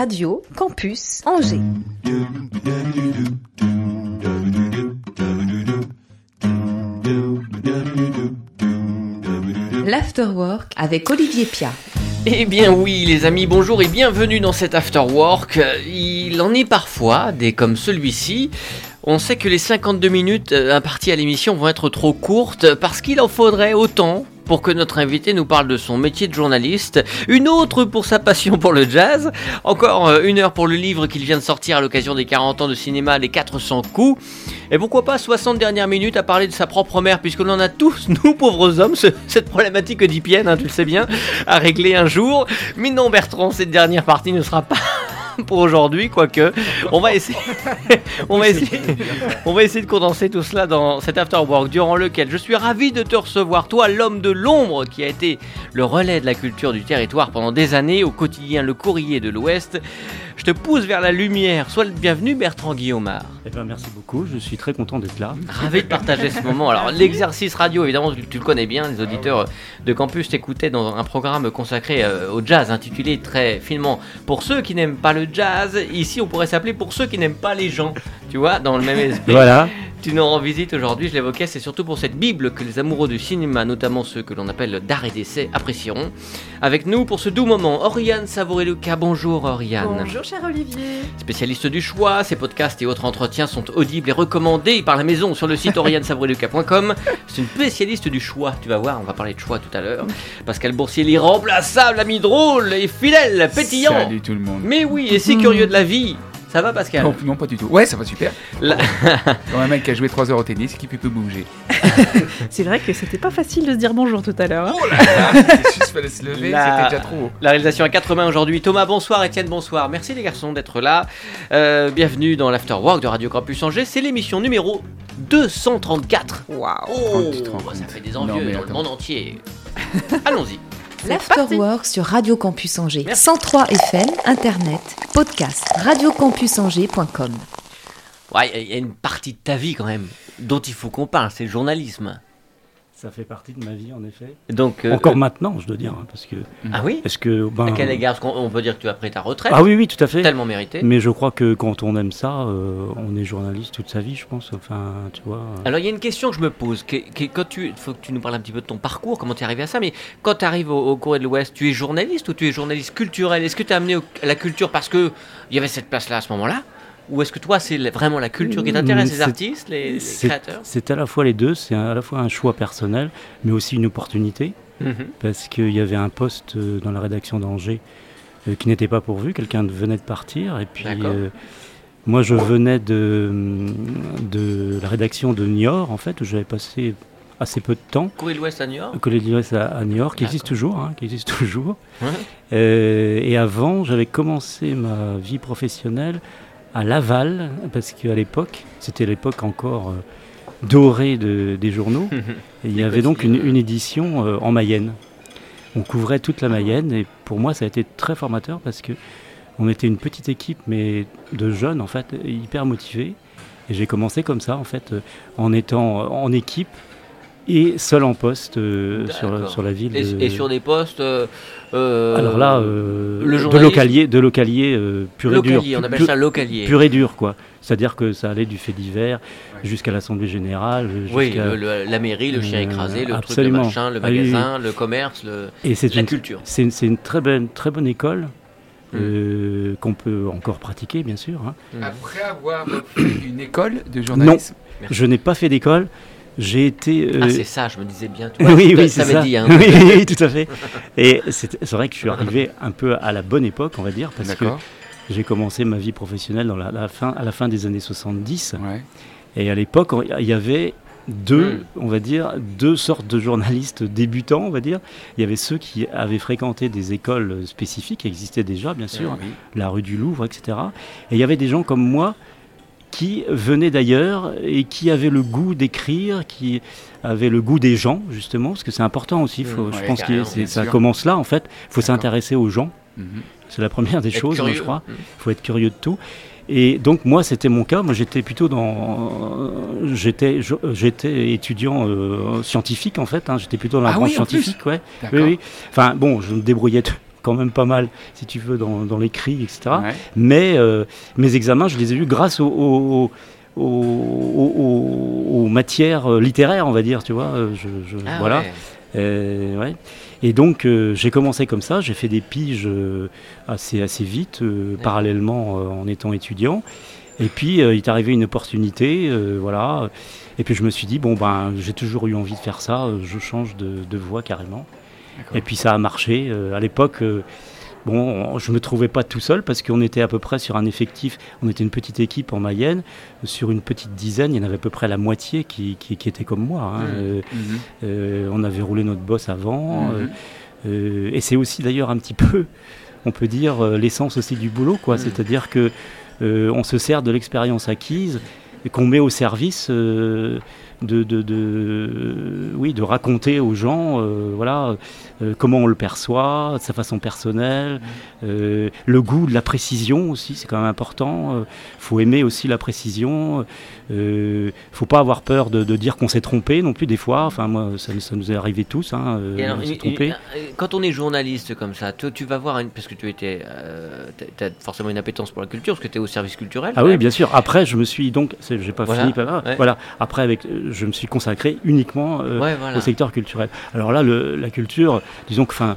Radio Campus Angers. L'Afterwork avec Olivier Pia. Eh bien oui les amis, bonjour et bienvenue dans cet Afterwork. Il en est parfois des comme celui-ci. On sait que les 52 minutes euh, imparties à l'émission vont être trop courtes parce qu'il en faudrait autant pour que notre invité nous parle de son métier de journaliste, une autre pour sa passion pour le jazz, encore euh, une heure pour le livre qu'il vient de sortir à l'occasion des 40 ans de cinéma Les 400 coups, et pourquoi pas 60 dernières minutes à parler de sa propre mère, puisque l'on a tous, nous pauvres hommes, cette problématique oedipienne, hein, tu le sais bien, à régler un jour. Mais non Bertrand, cette dernière partie ne sera pas pour aujourd'hui, quoique. On va essayer, de condenser tout cela dans cet afterwork durant lequel je suis ravi de te recevoir, toi, l'homme de l'ombre qui a été le relais de la culture du territoire pendant des années au quotidien Le Courrier de l'Ouest. Je te pousse vers la lumière. Sois le bienvenu, Bertrand Guillaumard. Eh ben, merci beaucoup, je suis très content d'être là. Ravi de partager ce moment. Alors, l'exercice radio, évidemment, tu, le connais bien, les auditeurs de campus t'écoutaient dans un programme consacré euh, au jazz, intitulé très finement Pour ceux qui n'aiment pas le jazz, ici on pourrait s'appeler Pour ceux qui n'aiment pas les gens, tu vois, dans le même esprit. Voilà. Tu nous rends visite aujourd'hui, je l'évoquais, c'est surtout pour cette Bible que les amoureux du cinéma, notamment ceux que l'on appelle d'art et d'essai, apprécieront. Avec nous pour ce doux moment, Oriane Savouré-Lucas. Bonjour Oriane. Bonjour cher Olivier. Spécialiste du choix, ses podcasts et autres entretiens sont audibles et recommandés par la maison sur le site oriane-savouré-lucas.com. C'est une spécialiste du choix, tu vas voir, on va parler de choix tout à l'heure. Pascal Boursier, l'irremplaçable, ami drôle et fidèle, pétillant. Salut tout le monde. Mais oui, et si curieux de la vie. Ça va Pascal non, non, pas du tout. Ouais, ça va super. La- Comme un mec qui a joué 3 heures au tennis et qui peut bouger. C'est vrai que c'était pas facile de se dire bonjour tout à l'heure. hein. Oh là là Il juste fallait se lever, La- c'était déjà trop haut. La réalisation à quatre mains aujourd'hui. Thomas, bonsoir. Étienne, bonsoir. Merci les garçons d'être là. Euh, bienvenue dans l'Afterwork de Radio Campus Angers. C'est l'émission numéro 234. Waouh Oh, te rends Ça fait des envieux dans le monde entier. Allons-y. L'Afterwork sur Radio Campus Angers. Merci. 103 FM, Internet, podcast, radiocampusangers.com. Ouais, il y a une partie de ta vie quand même dont il faut qu'on parle, c'est le journalisme. Ça fait partie de ma vie, en effet. Donc, euh, Encore euh, maintenant, je dois dire, hein, parce que Ah oui est-ce que ben, À quel égard? On peut dire que tu as pris ta retraite. Ah oui, oui, tout à fait. Tellement mérité. Mais je crois que quand on aime ça, euh, on est journaliste toute sa vie, je pense. Enfin, tu vois. Alors il y a une question que je me pose, qui est- qui est- quand tu, faut que tu nous parles un petit peu de ton parcours, comment tu es arrivé à ça, mais quand tu arrives au, au Courrier de l'Ouest, tu es journaliste ou tu es journaliste culturel? Est-ce que tu es amené au- à la culture parce que il y avait cette place-là à ce moment-là? Ou est-ce que toi c'est vraiment la culture qui t'intéresse, Mm, les artistes, les, créateurs? C'est à la fois les deux, c'est à la fois un choix personnel, mais aussi une opportunité, Mhm. parce qu'il y avait un poste euh, dans la rédaction d'Angers euh, qui n'était pas pourvu, quelqu'un venait de partir, et puis euh, moi je venais de, de la rédaction de Niort, en fait, où j'avais passé assez peu de temps. Courrier de l'Ouest à New York Collège d'Ivresse à, à New York, qui existe toujours, hein, qui existe toujours. Ouais. Euh, et avant, j'avais commencé ma vie professionnelle à Laval, parce qu'à l'époque, c'était l'époque encore euh, dorée de- des journaux, et il y avait donc une, une édition euh, en Mayenne. On couvrait toute la Mayenne, et pour moi, ça a été très formateur parce que on était une petite équipe, mais de jeunes, en fait, hyper motivés. Et j'ai commencé comme ça, en fait, euh, en étant en équipe et seul en poste euh, sur, sur la ville. et, de- et sur des postes. euh, euh, Alors là, euh, le de localier, de localier euh, pur et dur. localier, on appelle ça localier. Pur et dur, quoi. C'est-à-dire que ça allait du fait divers jusqu'à l'Assemblée Générale. Oui, jusqu'à- le- le- la mairie, le chien Euh, écrasé, le absolument. truc, le machin, le Ah oui, oui. magasin, le commerce, le, Et c'est la une, culture. c'est une, très, bonne, très bonne école Mm. euh, qu'on peut encore pratiquer, bien sûr. hein. Après avoir fait une école de journalisme, Merci. Je n'ai pas fait d'école. J'ai été. euh, Ah, c'est ça, je me disais bien. Tu vois, oui, ça- oui, c'est ça. dit. Hein, oui, oui, tout à fait. Et c'est vrai que je suis arrivé un peu à la bonne époque, on va dire, parce que j'ai commencé ma vie professionnelle dans la, la fin, à la fin des années 70. Ouais. Et à l'époque, il y avait deux, Mm. on va dire, deux sortes de journalistes débutants, on va dire. Il y avait ceux qui avaient fréquenté des écoles spécifiques, qui existaient déjà, bien sûr, Oui. la rue du Louvre, etc. Et il y avait des gens comme moi qui venaient d'ailleurs et qui avaient le goût d'écrire, qui avaient le goût des gens, justement, parce que c'est important aussi. faut- Mm, je ouais, pense que ça commence là, en fait. Il faut s'intéresser aux gens. Mhm. C'est la première des Être choses, curieux. je crois. Il faut être curieux de tout. Et donc moi, c'était mon cas. Moi, j'étais plutôt dans, j'étais, j'étais étudiant euh, scientifique en fait. hein. J'étais plutôt dans la Ah branche oui, scientifique, ouais. Oui, oui. Enfin bon, je me débrouillais quand même pas mal, si tu veux, dans, dans l'écrit, etc. Ouais. Mais euh, mes examens, je les ai eus grâce aux, aux- matières euh, littéraires, on va dire, tu vois. euh, Je, je- Ah voilà. ouais. Euh, ouais. Et donc euh, j'ai commencé comme ça, j'ai fait des piges assez, assez vite, parallèlement en étant étudiant. Et puis il est arrivé une opportunité, voilà. Et puis je me suis dit, bon ben j'ai toujours eu envie de faire ça, je change de, de voie carrément. Et puis ça a marché. Euh, à l'époque, euh, bon, je me trouvais pas tout seul parce qu'on était à peu près sur un effectif, on était une petite équipe en Mayenne, sur une petite dizaine, il y en avait à peu près la moitié qui, qui, qui était comme moi. hein. Euh, Mhm. euh, on avait roulé notre boss avant. Mhm. euh, et c'est aussi d'ailleurs un petit peu, on peut dire, l'essence aussi du boulot. quoi. Mhm. C'est-à-dire que on se sert de l'expérience acquise et qu'on met au service de, de, de- oui, de raconter aux gens euh, voilà, euh, comment on le perçoit, de sa façon personnelle, euh, le goût de la précision aussi, c'est quand même important. Il faut aimer aussi la précision. Il faut pas avoir peur de, de dire qu'on s'est trompé non plus des fois. Enfin, moi, ça, ça nous est arrivé tous. Hein, alors, on trompé. quand on est journaliste comme ça, toi, tu vas voir, une, parce que tu étais, tu as forcément une appétence pour la culture, parce que tu es au service culturel. Ah oui, bien sûr. Après, je me suis donc, j'ai pas Voilà, fini par là. ouais. Voilà. Après, avec, je me suis consacré uniquement euh, Ouais, voilà. au secteur culturel. Alors là, le- la culture, disons que, enfin,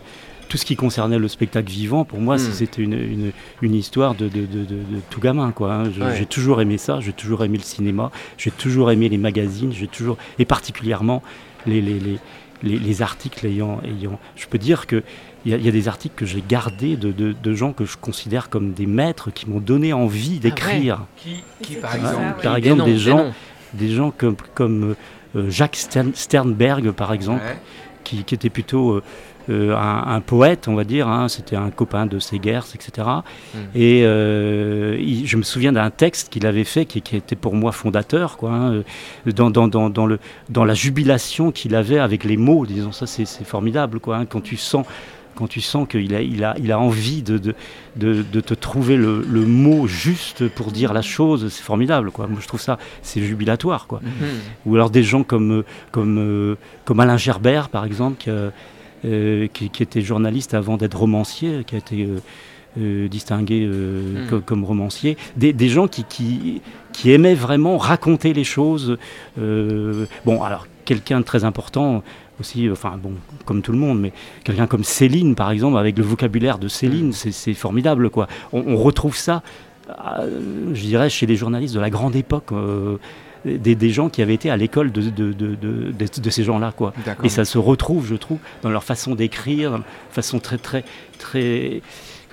tout ce qui concernait le spectacle vivant, pour moi, Hmm. c'était une, une, une histoire de, de, de, de- de tout gamin, quoi. hein. Je- Ouais. J'ai toujours aimé ça. J'ai toujours aimé le cinéma. J'ai toujours aimé les magazines. J'ai toujours, et particulièrement les, les, les, les, les articles ayant, ayant. Je peux dire que il y, a- il y a des articles que j'ai gardés de, de, de gens que je considère comme des maîtres qui m'ont donné envie d'écrire. Qui, qui, par Ouais. exemple Ah, Par Des noms, gens. Des gens comme, comme euh, Jacques Stern- Sternberg, par exemple, Ouais. qui, qui était plutôt euh, euh, un, un poète, on va dire. hein. C'était un copain de Segers, etc. Et euh, il- je me souviens d'un texte qu'il avait fait qui, qui était pour moi fondateur, quoi, hein, dans, dans, dans, dans le, dans la jubilation qu'il avait avec les mots. Disons ça, c'est c'est formidable, quoi. hein, quand tu sens quand tu sens qu'il a, il a, il a envie de, de, de, de te trouver le, le mot juste pour dire la chose, c'est formidable. Quoi. Moi, je trouve ça, c'est jubilatoire. Quoi. Hmm. Ou alors des gens comme, euh, comme, comme Alain Gerbert, par exemple, qui, euh, qui, qui était journaliste avant d'être romancier, qui a été euh, euh, distingué Mm. co- comme romancier. Des, des gens qui, qui, qui aimaient vraiment raconter les choses. Bon, alors, quelqu'un de très important aussi, enfin, bon, comme tout le monde, mais quelqu'un comme Céline, par exemple, avec le vocabulaire de Céline, c'est- c'est formidable, quoi. On, on retrouve ça, euh, je dirais, chez les journalistes de la grande époque. euh, des, des gens qui avaient été à l'école de, de, de, de- de- de ces gens-là, quoi. Et ça se retrouve, je trouve, dans leur façon d'écrire, façon très, très, très,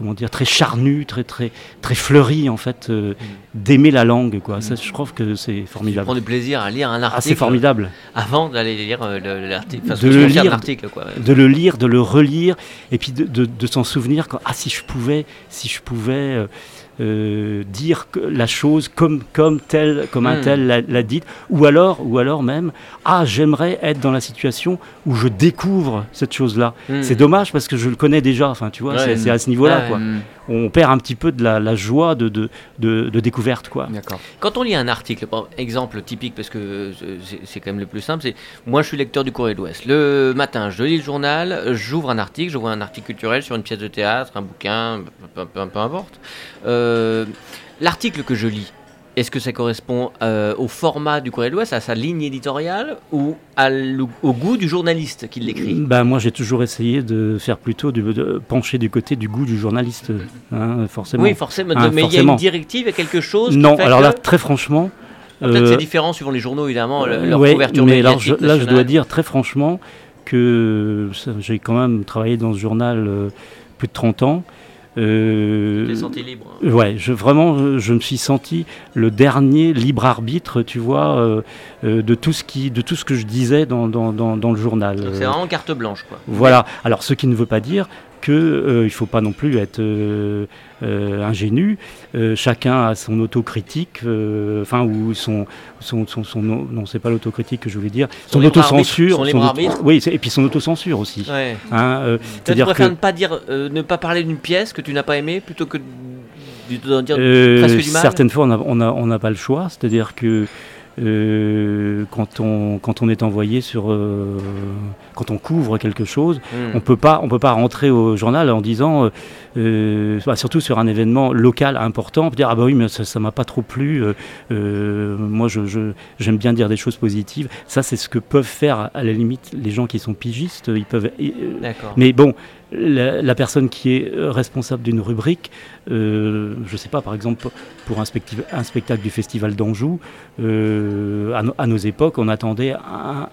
comment dire, très charnue, très, très, très fleurie, en fait, euh, d'aimer la langue, quoi. Ça, je trouve que c'est Tu prends formidable. du plaisir à lire un article Ah, c'est formidable. avant d'aller lire euh, le- l'article. Enfin, De le lire. quoi. De le lire, de le relire, et puis de, de- de s'en souvenir, quand, ah, si je pouvais, si je pouvais euh, euh, dire la chose comme, comme tel, comme un Hmm. tel l'a, dite, ou alors, ou alors même, ah, j'aimerais être dans la situation où je découvre cette chose-là. Hmm. C'est dommage parce que je le connais déjà, enfin, tu vois, Ouais. c'est, c'est à ce niveau-là, Ouais, quoi. Mm, On perd un petit peu de la, la joie de, de, de, de découverte, quoi. Quand on lit un article, par exemple typique, parce que euh, c'est- quand même le plus simple, c'est moi je suis lecteur du Courrier de l'Ouest. Le matin, je lis le journal, j'ouvre un article, je vois un article culturel sur une pièce de théâtre, un bouquin, peu, peu- peu importe. Euh, L'article que je lis, est-ce que ça correspond euh, au format du Courrier de l'Ouest, à sa ligne éditoriale, ou à au goût du journaliste qui l'écrit? Bah, moi, j'ai toujours essayé de faire plutôt du, de pencher du côté du goût du journaliste, hein, forcément. Oui, forcément, Ah, mais il y a une directive, il y a quelque chose qui non, fait alors que- là, très franchement. Peut-être euh, c'est différent suivant les journaux, évidemment, le- leur ouais, couverture mais alors, je- médiatique là, je dois dire très franchement que j'ai quand même travaillé dans ce journal euh, plus de 30 ans. Euh, senti libre. Ouais, je, vraiment, je, me suis senti le dernier libre arbitre, tu vois, euh, euh, de, tout ce qui, de tout ce que je disais dans, dans, dans, dans le journal. Donc c'est vraiment carte blanche, quoi. voilà. Alors, ce qui ne veut pas dire que euh, il faut pas non plus être euh, euh, ingénu. Euh, chacun a son autocritique, euh, enfin ou son son son, son non, c'est pas l'autocritique que je voulais dire, Son autocensure, oui, et puis son autocensure aussi. Ouais. Hein, C'est-à-dire préfères que ne pas dire, ne pas parler d'une pièce que tu n'as pas aimée plutôt que de, dire presque du mal? certaines fois, on n'a on a, on n'a pas le choix. C'est-à-dire que euh, quand, on, quand on est envoyé sur. euh, quand on couvre quelque chose, Hmm. on peut pas on peut pas rentrer au journal en disant euh, bah, surtout sur un événement local important on peut dire ah bah oui mais ça ça m'a pas trop plu moi je je- j'aime bien dire des choses positives ça c'est ce que peuvent faire à la limite les gens qui sont pigistes ils peuvent mais bon la, personne qui est euh, responsable d'une rubrique euh, je sais pas par exemple pour un, spectacle du festival d'Anjou euh, à, no- à nos époques on attendait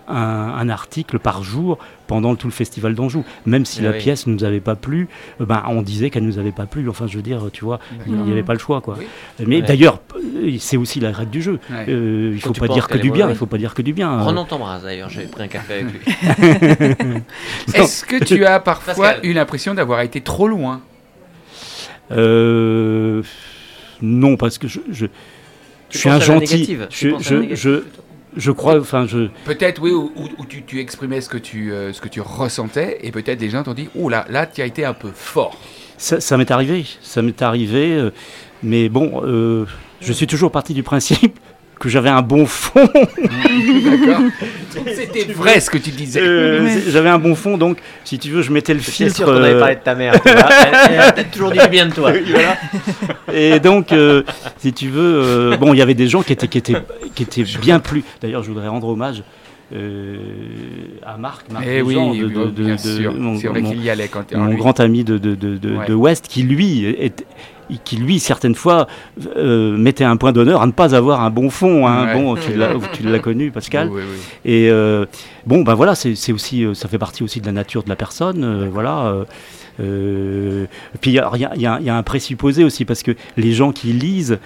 un article par jour pendant tout le festival d'Anjou même si la oui. pièce ne nous avait pas plu ben on disait qu'elle nous avait pas plu enfin je veux dire tu vois il n'y avait pas le choix quoi Oui. mais Ouais. d'ailleurs euh, c'est aussi la règle du jeu Ouais. Euh, il Quand faut pas dire que du bien il faut pas dire que du bien Renan t'embrasse d'ailleurs, j'avais pris un café avec lui. Est-ce que tu as parfois Pascal. eu l'impression d'avoir été trop loin? Euh, non, parce que je, je, je suis un gentil. Je, je, je, crois, enfin, je, Peut-être, oui, où, tu, tu exprimais ce que tu, euh, ce que tu ressentais, et peut-être des gens t'ont dit, oh là, là, tu as été un peu fort. ça, ça m'est arrivé, ça m'est arrivé, euh, mais bon, euh, je suis toujours parti du principe que j'avais un bon fond. D'accord C'était vrai ce que tu disais. Euh, Ouais. J'avais un bon fond, donc si tu veux, je mettais le suis sûr filtre. qu'on avait euh, parlé de ta mère. tu vois. Elle, elle a peut-être toujours dit du bien de toi. Et donc, euh, si tu veux, euh, bon, il y avait des gens qui étaient, qui étaient, qui étaient bien plus. D'ailleurs, je voudrais rendre hommage euh, à Marc, Marc Eh oui, de- oui, de- de- bien de- sûr. mon- mon- y allait quand en mon grand ami de, de, de, de- Ouais. de West, qui lui, est, qui lui, certaines fois, euh, mettait un point d'honneur à ne pas avoir un bon fond. Hein. Ouais. Bon, tu l'as, connu, Pascal. Oui, oui, oui. Et euh, bon, ben voilà, c'est aussi, euh, ça fait partie aussi de la nature de la personne, euh, voilà. puis il y a, y y un présupposé aussi parce que les gens qui lisent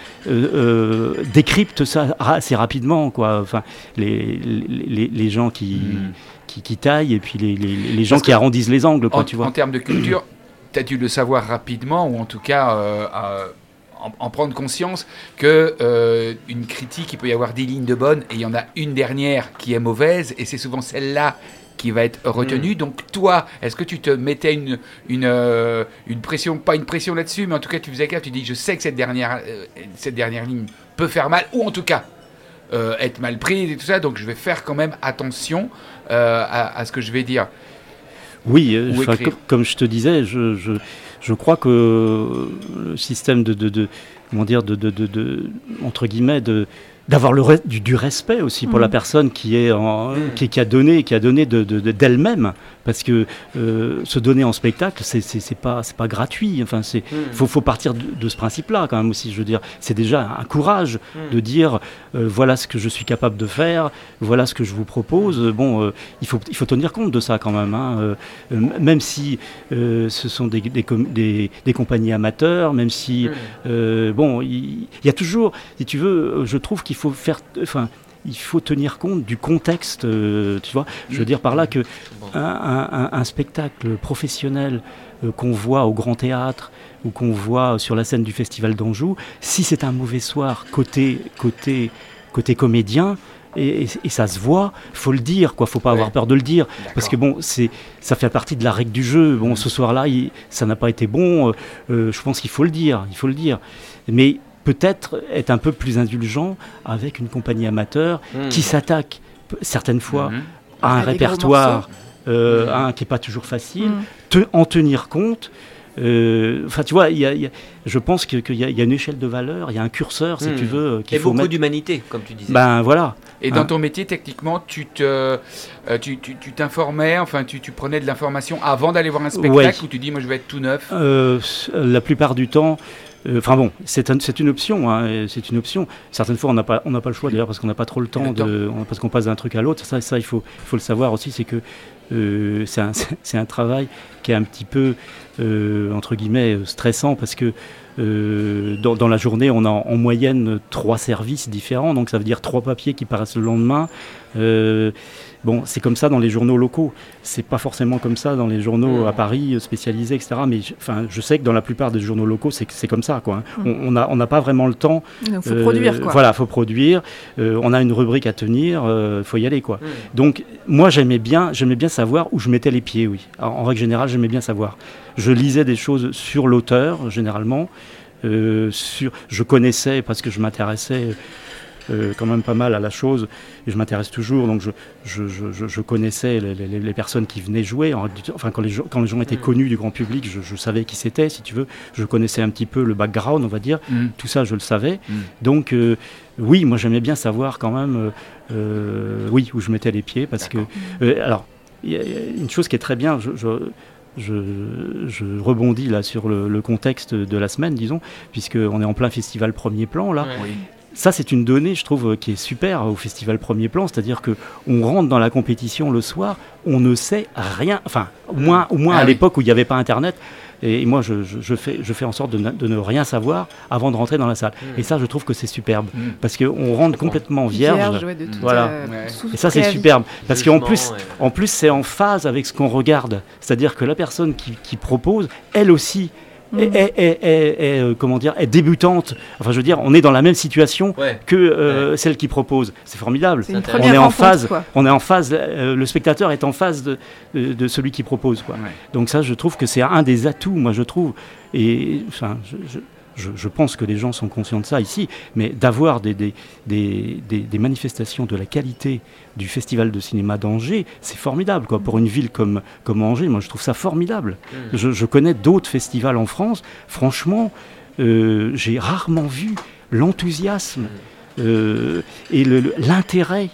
décryptent ça assez rapidement, quoi. Enfin, les, les, les gens qui, Mm. qui, qui taillent et puis les, les, gens Parce qui arrondissent les angles, quoi, En, tu vois. en termes de culture, tu as dû le savoir rapidement, ou en tout cas euh, en, en prendre conscience, que euh, une critique, il peut y avoir des lignes de bonnes, et il y en a une dernière qui est mauvaise, et c'est souvent celle-là qui va être retenue. Donc toi, est-ce que tu te mettais une, une, euh, une pression, pas une pression là-dessus, mais en tout cas tu faisais gaffe, tu dis je sais que cette dernière, cette dernière ligne peut faire mal, ou en tout cas être mal prise et tout ça, donc je vais faire quand même attention à, à ce que je vais dire. Oui, euh, Ou enfin, comme je te disais, je, je, je crois que le système de, de, de- comment dire, de, de, entre guillemets, de d'avoir le du, du respect aussi pour la personne qui est en, Mhm. qui, qui a donné qui a donné de- d'elle-même parce que euh, se donner en spectacle c'est pas c'est pas gratuit enfin c'est Hmm. faut, faut partir de, de ce principe-là quand même aussi je veux dire c'est déjà un courage Hmm. de dire euh, voilà ce que je suis capable de faire voilà ce que je vous propose Euh, bon euh, il faut il faut tenir compte de ça quand même hein. Même si ce sont des, des, com- des- des compagnies amateurs même si Hmm. bon, il y, a toujours, si tu veux, je trouve qu'il faut faire, enfin, il faut tenir compte du contexte, euh, tu vois. Je veux dire par là que un, un- un- un spectacle professionnel euh, qu'on voit au Grand Théâtre ou qu'on voit sur la scène du Festival d'Anjou, si c'est un mauvais soir côté côté côté comédien. Et, et- et ça se voit, faut le dire, quoi. Faut pas Ouais. avoir peur de le dire, parce que bon, c'est, ça fait partie de la règle du jeu. Bon, ce soir-là, ça n'a pas été bon. euh, euh, je pense qu'il faut le dire, il faut le dire. Mais peut-être être un peu plus indulgent avec une compagnie amateur Hmm. qui s'attaque certaines fois Mhm. à un répertoire euh, un qui n'est pas toujours facile, te- en tenir compte. euh, Enfin, tu vois, il y a- il y a- je pense que- qu'il y, a- il y a une échelle de valeur, il y a un curseur, si tu veux, qu'il faut beaucoup mettre. d'humanité, comme tu disais. Ben voilà. Et dans Hein. ton métier, techniquement, tu te, euh, tu, t'informais, enfin, tu, tu prenais de l'information avant d'aller voir un spectacle, Ouais. ou tu dis, moi, je vais être tout neuf? Euh, la plupart du temps, euh, enfin bon, c'est un- c'est une option, hein, c'est une option. Certaines fois, on n'a pas, on n'a pas le choix d'ailleurs parce qu'on n'a pas trop le temps, Le temps. de, on- parce qu'on passe d'un truc à l'autre. Ça, ça, il faut, il faut le savoir aussi, c'est que euh, c'est un, travail qui est un petit peu euh, entre guillemets stressant parce que dans, dans la journée, on a en, en moyenne trois services différents, donc ça veut dire trois papiers qui paraissent le lendemain. Euh, bon, c'est comme ça dans les journaux locaux. C'est pas forcément comme ça dans les journaux Mm. à Paris euh, spécialisés, etc. Mais je- enfin, je sais que dans la plupart des journaux locaux, c'est comme ça, quoi. hein. Mm. On n'a on pas vraiment le temps. Il faut euh, produire, quoi. Voilà, faut produire. Euh, on a une rubrique à tenir. Il faut y aller, quoi. Hmm. Donc, moi, j'aimais bien, j'aimais bien savoir où je mettais les pieds, oui. En, en règle générale, j'aimais bien savoir. Je lisais des choses sur l'auteur, généralement. Euh, sur, je connaissais, parce que je m'intéressais euh, quand même pas mal à la chose et je m'intéresse toujours. Donc je, je, je, je connaissais les, les, les, personnes qui venaient jouer. Enfin, quand les, gens, quand les gens étaient mm. connus du grand public, je, savais qui c'était, si tu veux. Je connaissais un petit peu le background, on va dire. Mm. Tout ça, je le savais. Mm. Donc euh, oui, moi j'aimais bien savoir quand même, euh, oui, où je mettais les pieds parce que, alors, il y a une chose qui est très bien. je, je, je, rebondis là sur le, le, contexte de la semaine, disons, puisqu'on est en plein festival premier plan là. Oui. Ça, c'est une donnée, je trouve, qui est super au festival premier plan, c'est-à-dire que on rentre dans la compétition le soir, on ne sait rien, enfin, au moins, au moins ah à l'époque où il n'y avait pas Internet, et moi, je, je, fais, je fais en sorte de ne, de ne, rien savoir avant de rentrer dans la salle. Mmh. Et ça, je trouve que c'est superbe. Mmh. Parce qu'on rentre complètement vierge. vierge ouais, voilà. Euh, et ça, c'est superbe. Parce qu'en plus, ouais. en plus c'est en phase avec ce qu'on regarde. C'est-à-dire que la personne qui, qui propose, elle aussi, est, est, est, euh, comment dire, est débutante. Enfin, je veux dire, on est dans la même situation ouais. que euh, ouais. celle qui propose. C'est formidable. Est on est en phase. Quoi. On est en phase. Euh, le spectateur est en phase de, de, de celui qui propose. Quoi. Ouais. Donc ça, je trouve que c'est un des atouts. Moi, je trouve. Et enfin, je, je je, je, pense que les gens sont conscients de ça ici, mais d'avoir des, des, des, des, manifestations de la qualité du Festival de cinéma d'Angers, c'est formidable. Quoi. Pour une ville comme, comme Angers, moi je trouve ça formidable. Mmh. Je, je, connais d'autres festivals en France, franchement, euh, j'ai rarement vu l'enthousiasme euh, et l'intérêt,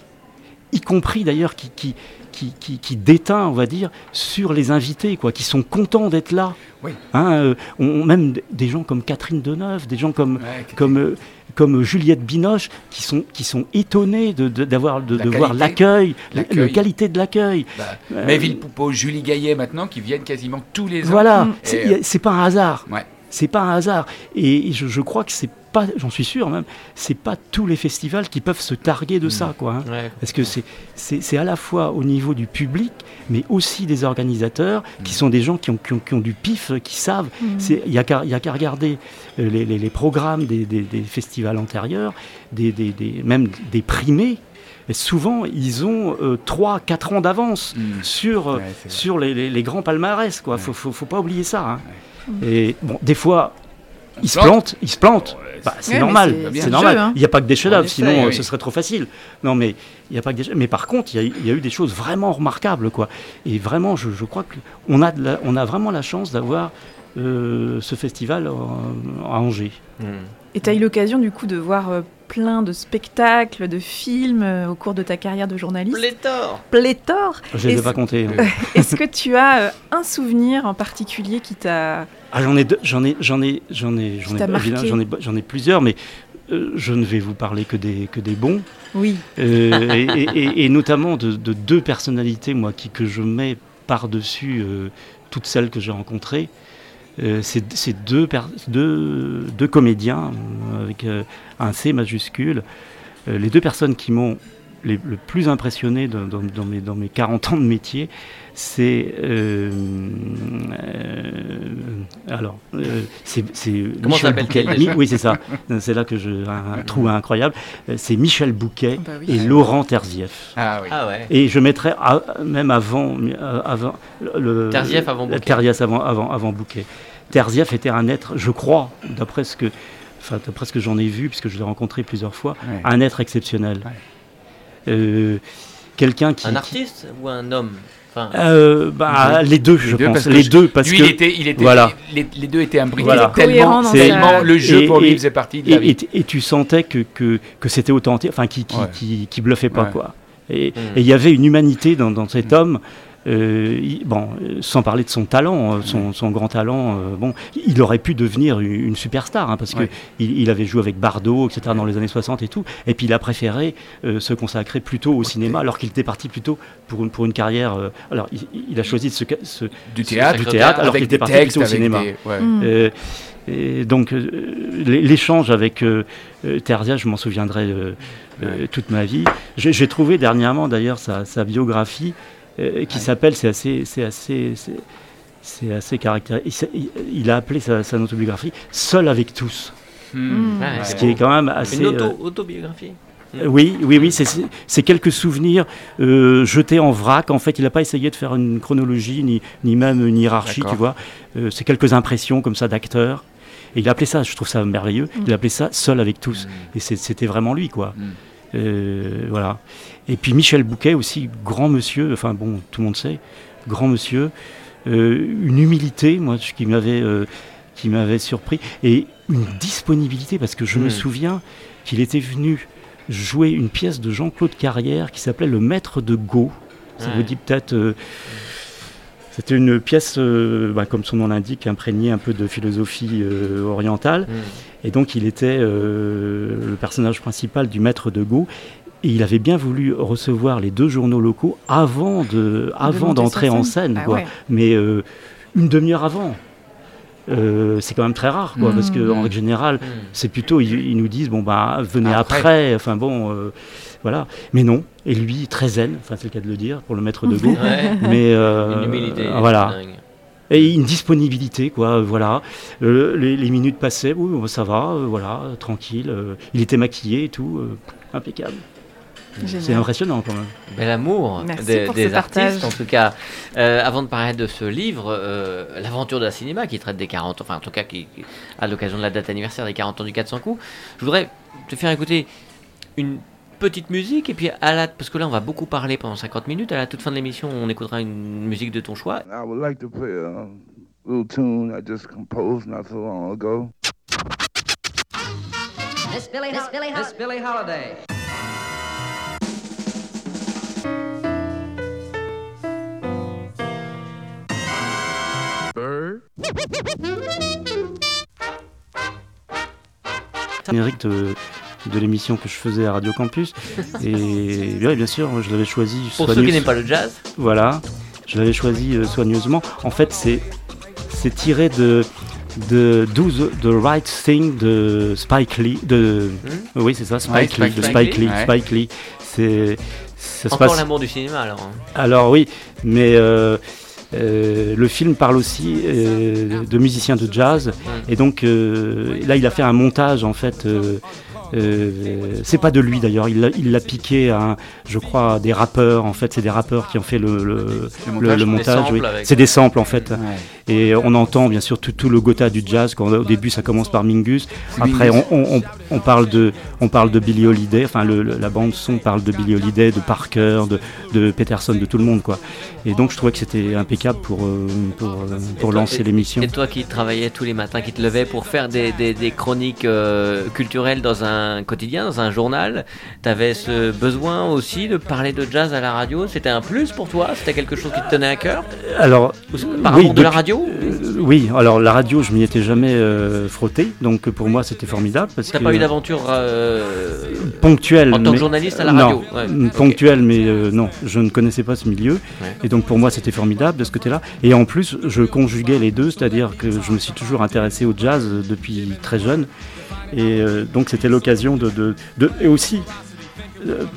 y compris d'ailleurs qui, qui, qui, qui, qui, déteint, on va dire, sur les invités, quoi, qui sont contents d'être là. Oui. Hein, euh, on, même des gens comme Catherine Deneuve, des gens comme, ouais, comme, euh, comme Juliette Binoche, qui sont, qui sont étonnés de, de, de, de voir l'accueil, la, la, qualité de l'accueil. Bah, euh, Méville Poupeau, Julie Gaillet, maintenant, qui viennent quasiment tous les ans. Voilà, c'est, euh... c'est pas un hasard. Ouais. C'est pas un hasard. Et je, je crois que c'est pas, j'en suis sûr même, c'est pas tous les festivals qui peuvent se targuer de mmh. ça, quoi. Hein. Ouais. Parce que c'est, c'est, c'est à la fois au niveau du public, mais aussi des organisateurs, mmh. qui sont des gens qui ont, qui ont, qui ont du pif, qui savent. Il n'y a qu'à qu regarder euh, les, les, les programmes des, des, des, festivals antérieurs, des, même des primés. Et souvent, ils ont euh, 3-4 ans d'avance mmh. sur, ouais, sur les, les, grands palmarès. Il ne faut, faut, faut, pas oublier ça. Hein. Et bon, des fois, ils se plantent, ils se plantent. Bah, c'est ouais, normal, c'est normal. Hein. Il n'y a pas que des chefs-d'œuvre, sinon oui. ce serait trop facile. Non, mais il n'y a pas que des Mais par contre, il y, y, a eu des choses vraiment remarquables, quoi. Et vraiment, je, je crois qu'on a, la, on a vraiment la chance d'avoir euh, ce festival à Angers. Mmh. Et tu as eu l'occasion, du coup, de voir euh, plein de spectacles, de films euh, au cours de ta carrière de journaliste? Pléthore Pléthore? Je ne les ai pas comptés. Est-ce que tu as euh, un souvenir en particulier qui t'a... Ah, j'en ai, j'en ai, j'en ai, j'en ai, j'en ai, j'en ai, ai plusieurs, mais euh, je ne vais vous parler que des, que des bons. Oui. Euh, et, et, et, notamment de, de, deux personnalités, moi, qui, que je mets par-dessus euh, toutes celles que j'ai rencontrées. C'est deux, deux, deux, comédiens avec un C majuscule. les deux personnes qui m'ont le plus impressionné dans, dans, dans, mes, dans mes 40 ans de métier, c'est euh, euh, alors euh, c'est Michel Bouquet. oui, c'est ça. C'est là que je un, trouve incroyable. C'est Michel Bouquet bah oui. et Laurent Terzieff. Ah, oui. ah ouais. Et je mettrais à, même avant avant le Terzieff avant Bouquet. Terzieff avant avant avant Bouquet. Terzieff était un être, je crois, d'après ce que enfin d'après ce que j'en ai vu puisque je l'ai rencontré plusieurs fois, ouais. un être exceptionnel. Ouais. Euh, quelqu'un qui un artiste qui... ou un homme Enfin, euh, bah, les deux, je les pense. les deux, parce lui, que il était, il était, voilà. les, les, deux étaient imbriqués voilà. tellement, tellement le jeu et, pour lui faisait partie de la et, vie. Et, et, tu sentais que, que, que c'était authentique, enfin, qui, qui, ouais. qui, qui, bluffait pas, ouais. quoi. Et il mmh. y avait une humanité dans, dans cet mmh. homme il, bon, sans parler de son talent, euh, son, son grand talent, euh, bon, il aurait pu devenir une, une superstar, hein, parce ouais. qu'il il avait joué avec Bardot, etc., dans les années 60 et tout, et puis il a préféré euh, se consacrer plutôt au okay. cinéma, alors qu'il était parti plutôt pour une, pour une carrière. Euh, alors, il, il, a choisi de se, se du théâtre, du théâtre alors qu'il était parti plutôt au cinéma. Des, ouais. mmh. Et donc l'échange avec euh, Terzia, je m'en souviendrai euh, ouais. toute ma vie. J'ai trouvé dernièrement d'ailleurs sa, sa, biographie euh, qui s'appelle, c'est assez, c'est assez, c'est assez caractéristique. Il, il, a appelé sa, sa, autobiographie Seul avec tous. Mmh. ce qui est quand même assez. Une auto, euh, autobiographie. Euh, oui, oui, oui, c'est quelques souvenirs euh, jetés en vrac. En fait, il n'a pas essayé de faire une chronologie, ni, ni même une hiérarchie, tu vois. Euh, c'est quelques impressions comme ça d'acteurs. Et il a appelé ça, je trouve ça merveilleux, mmh. il a appelé ça Seul avec tous. Mmh. Et c'était vraiment lui, quoi. Mmh. Euh, voilà. Et puis Michel Bouquet aussi, grand monsieur, enfin bon, tout le monde sait, grand monsieur, euh, une humilité, moi, qui m'avait euh, qui m'avait surpris, et une disponibilité, parce que je me Hmm. souviens qu'il était venu jouer une pièce de Jean-Claude Carrière qui s'appelait Le Maître de Go. Ça Ouais. vous dit peut-être. euh, c'était une pièce, euh, bah, comme son nom l'indique, imprégnée un peu de philosophie euh, orientale. Mm. Et donc il était euh, le personnage principal du maître de Go. Et il avait bien voulu recevoir les deux journaux locaux avant de, avant d'entrer en scène. scène, Ah quoi. ouais. Mais une demi-heure avant. Euh, c'est quand même très rare, quoi, parce que Mhm. en règle générale, Mm. c'est plutôt ils, ils nous disent bon bah venez Après. après. Enfin bon, euh, voilà. Mais non. Et lui très zen. Enfin c'est le cas de le dire pour le maître de Go. Ouais. mais euh, Une humilité. euh, voilà. dingue. Et une disponibilité, quoi, voilà. Euh, les, les minutes passaient, oui, ça va, euh, voilà, tranquille. euh, il était maquillé et tout, euh, impeccable. C'est impressionnant quand même. Bel amour Merci des, pour des ce artistes, partage. en tout cas. Euh, avant de parler de ce livre, euh, L'aventure d'un cinéma, qui traite des 40 enfin en tout cas qui, qui- à l'occasion de la date anniversaire des 40 ans du 400 coups, je voudrais te faire écouter une petite musique et puis à la parce que là on va beaucoup parler pendant 50 minutes à la toute fin de l'émission on écoutera une musique de ton choix I would like to play a little tune I just composed not so long ago. Miss Billy, Miss Billy, Miss Billy Holiday. Générique de, de l'émission que je faisais à Radio Campus. Et bien sûr, je l'avais choisi. pour ceux qui n'aiment pas le jazz Voilà, je l'avais choisi euh, soigneusement. En fait, c'est c'est tiré de de Do the, the Right Thing de Spike Lee. De, Oui, c'est ça, Spike Ouais, Lee. Spike de Lee. Spike Lee. Ouais. Spike Lee. C'est ça encore passe. l'amour du cinéma alors hein. Alors oui, mais euh, euh, le film parle aussi euh, de musiciens de jazz. Et donc là, il a fait un montage en fait. Euh, euh, c'est pas de lui d'ailleurs, il l'a il piqué à, un- je crois, à des rappeurs. En fait, c'est des rappeurs qui ont fait le, le, Le montage. oui. C'est des samples en fait. Ouais. Et on entend bien sûr tout, tout le Gotha du jazz. Quand, au début, ça commence par Mingus. Après, Mingus. on, on- on- on parle de, on parle de Billy Holiday. Enfin, le- le- la bande son parle de Billy Holiday, de Parker, de, de Peterson, de tout le monde, quoi. Et donc, je trouvais que c'était impeccable pour euh, pour, euh, pour toi, lancer l'émission. Et toi qui travaillais tous les matins, qui te levais pour faire des, des- des chroniques euh, culturelles dans un quotidien, dans un journal, t'avais ce besoin aussi de parler de jazz à la radio? C'était un plus pour toi? C'était quelque chose qui te tenait à cœur? Alors, Par amour de la depuis- radio euh, oui. Alors, la radio, je m'y étais jamais euh, frotté, donc pour moi, c'était formidable T'as que pas eu d'aventure euh, ponctuelle. en tant que mais- journaliste à la non, radio? Ouais, mm, ponctuelle, mais euh, non, je ne connaissais pas ce milieu. Ouais. Et donc pour moi, c'était formidable de ce côté-là. Et en plus, je conjuguais les deux, c'est-à-dire que je me suis toujours intéressé au jazz euh, depuis très jeune. Et euh, donc c'était l'occasion de, de, de- Et aussi, euh,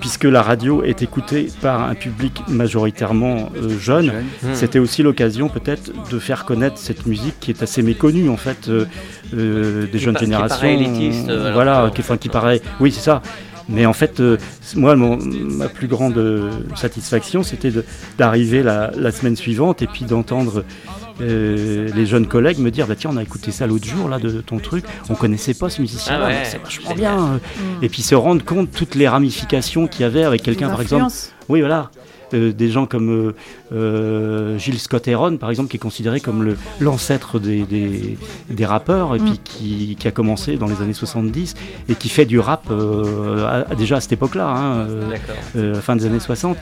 puisque la radio est écoutée par un public majoritairement euh, jeune, Jeune. Hmm. c'était aussi l'occasion peut-être de faire connaître cette musique qui est assez méconnue en fait euh, euh, des Qui jeunes qui générations. paraît élitiste, euh, alors voilà, qui, enfin, paraît. Oui, c'est ça. Mais en fait, euh, moi, mon- ma plus grande euh, satisfaction, c'était de- d'arriver la, la semaine suivante et puis d'entendre euh, les jeunes collègues me dire bah tiens, on a écouté ça l'autre jour là de ton truc, on connaissait pas ce musicien-là, Ah ouais, c'est vachement bien. euh. Et puis se rendre compte toutes les ramifications qu'il y avait avec quelqu'un, par exemple. Oui, voilà. Euh, des gens comme euh, euh, Gilles Scott Heron, par exemple, qui est considéré comme l'ancêtre des, des, des rappeurs, et Mm. puis qui, qui a commencé dans les années 70, et qui fait du rap euh, à- déjà à cette époque-là, hein, euh, euh, fin des années 60.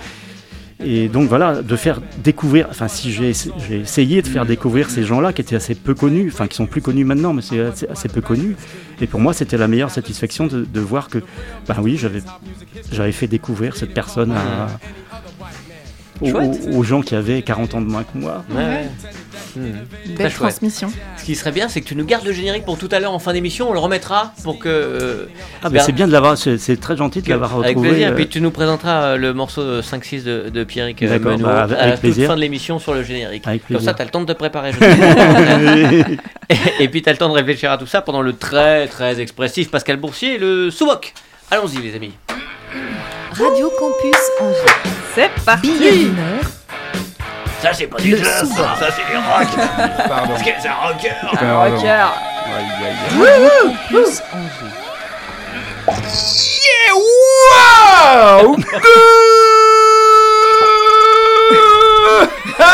Et donc voilà, de faire découvrir, enfin si j'ai essa- j'ai essayé de faire découvrir ces gens-là qui étaient assez peu connus, enfin qui sont plus connus maintenant, mais c'est assez, assez peu connus. Et pour moi, c'était la meilleure satisfaction de, de voir que, ben oui, j'avais j'avais fait découvrir cette personne à, aux, gens qui avaient 40 ans de moins que moi. Ouais, ouais. Hmm. Belle Très chouette. transmission. Ce qui serait bien, c'est que tu nous gardes le générique pour tout à l'heure en fin d'émission. On le remettra pour que. euh, Ah, mais c'est bien de l'avoir, c'est c'est très gentil de l'avoir retrouvé. Avec plaisir, euh, et puis tu nous présenteras euh, le morceau euh, 5-6 de, de Pierrick euh, Menoux bah, avec- à la toute fin de l'émission sur le générique. Avec Comme plaisir. ça, tu as le temps de te préparer. je et, et puis tu as le temps de réfléchir à tout ça pendant le très très expressif Pascal Boursier et le sous-boc. Allons-y, les amis. Radio Campus Angers. C'est parti Billet d'humeur. Ça, c'est pas du Le jazz, sous-boc. ça, c'est du rock. Pardon. que c'est un rocker. Pardon. Rocker. Aïe, aïe, aïe. Campus Angers. Yeah, wow Wow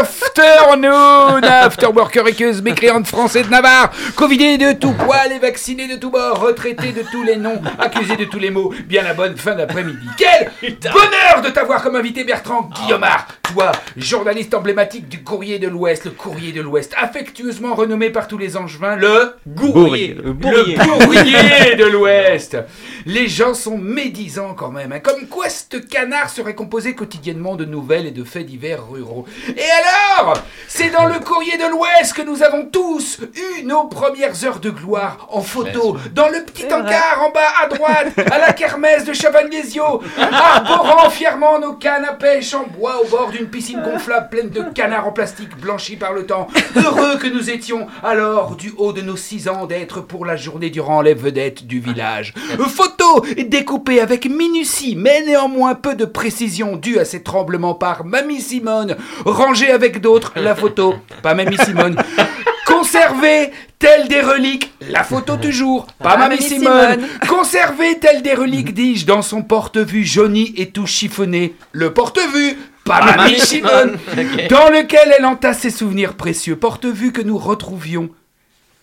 Afternoon Afterworker équeuse, mécréante français de Navarre, covidé de tout poil et vacciné de tout bord, retraité de tous les noms, accusé de tous les maux, bien la bonne fin d'après-midi. Quel bonheur de t'avoir comme invité Bertrand Guillaumard Toi, journaliste emblématique du Courrier de l'Ouest, le Courrier de l'Ouest, affectueusement renommé par tous les angevins, le Bourrier. Le bourrier. le courrier de l'Ouest. Les gens sont médisants quand même. hein. Comme quoi ce canard serait composé quotidiennement de nouvelles et de faits divers ruraux. Et alors C'est dans le courrier de l'Ouest que nous avons tous eu nos premières heures de gloire en photo. Dans le petit encart en bas à droite, à la kermesse de Chavalnesio, arborant fièrement nos cannes à pêche en bois au bord d'une piscine gonflable pleine de canards en plastique blanchis par le temps. Heureux que nous étions alors du haut de nos six ans d'être pour la journée durant les vedettes du village. Photo découpée avec minutie mais néanmoins peu de précision due à ces tremblements par Mamie Simone. Rangée avec d'autres, la photo, pas Mamie Simone. Conservée telle des reliques, la photo toujours, pas Mamie Mamie Simone. Simone. Conservée telle des reliques, dis-je, dans son porte-vue jauni et tout chiffonné. Le porte-vue, pas Mamie Simone. Dans lequel elle entasse ses souvenirs précieux, porte-vue que nous retrouvions.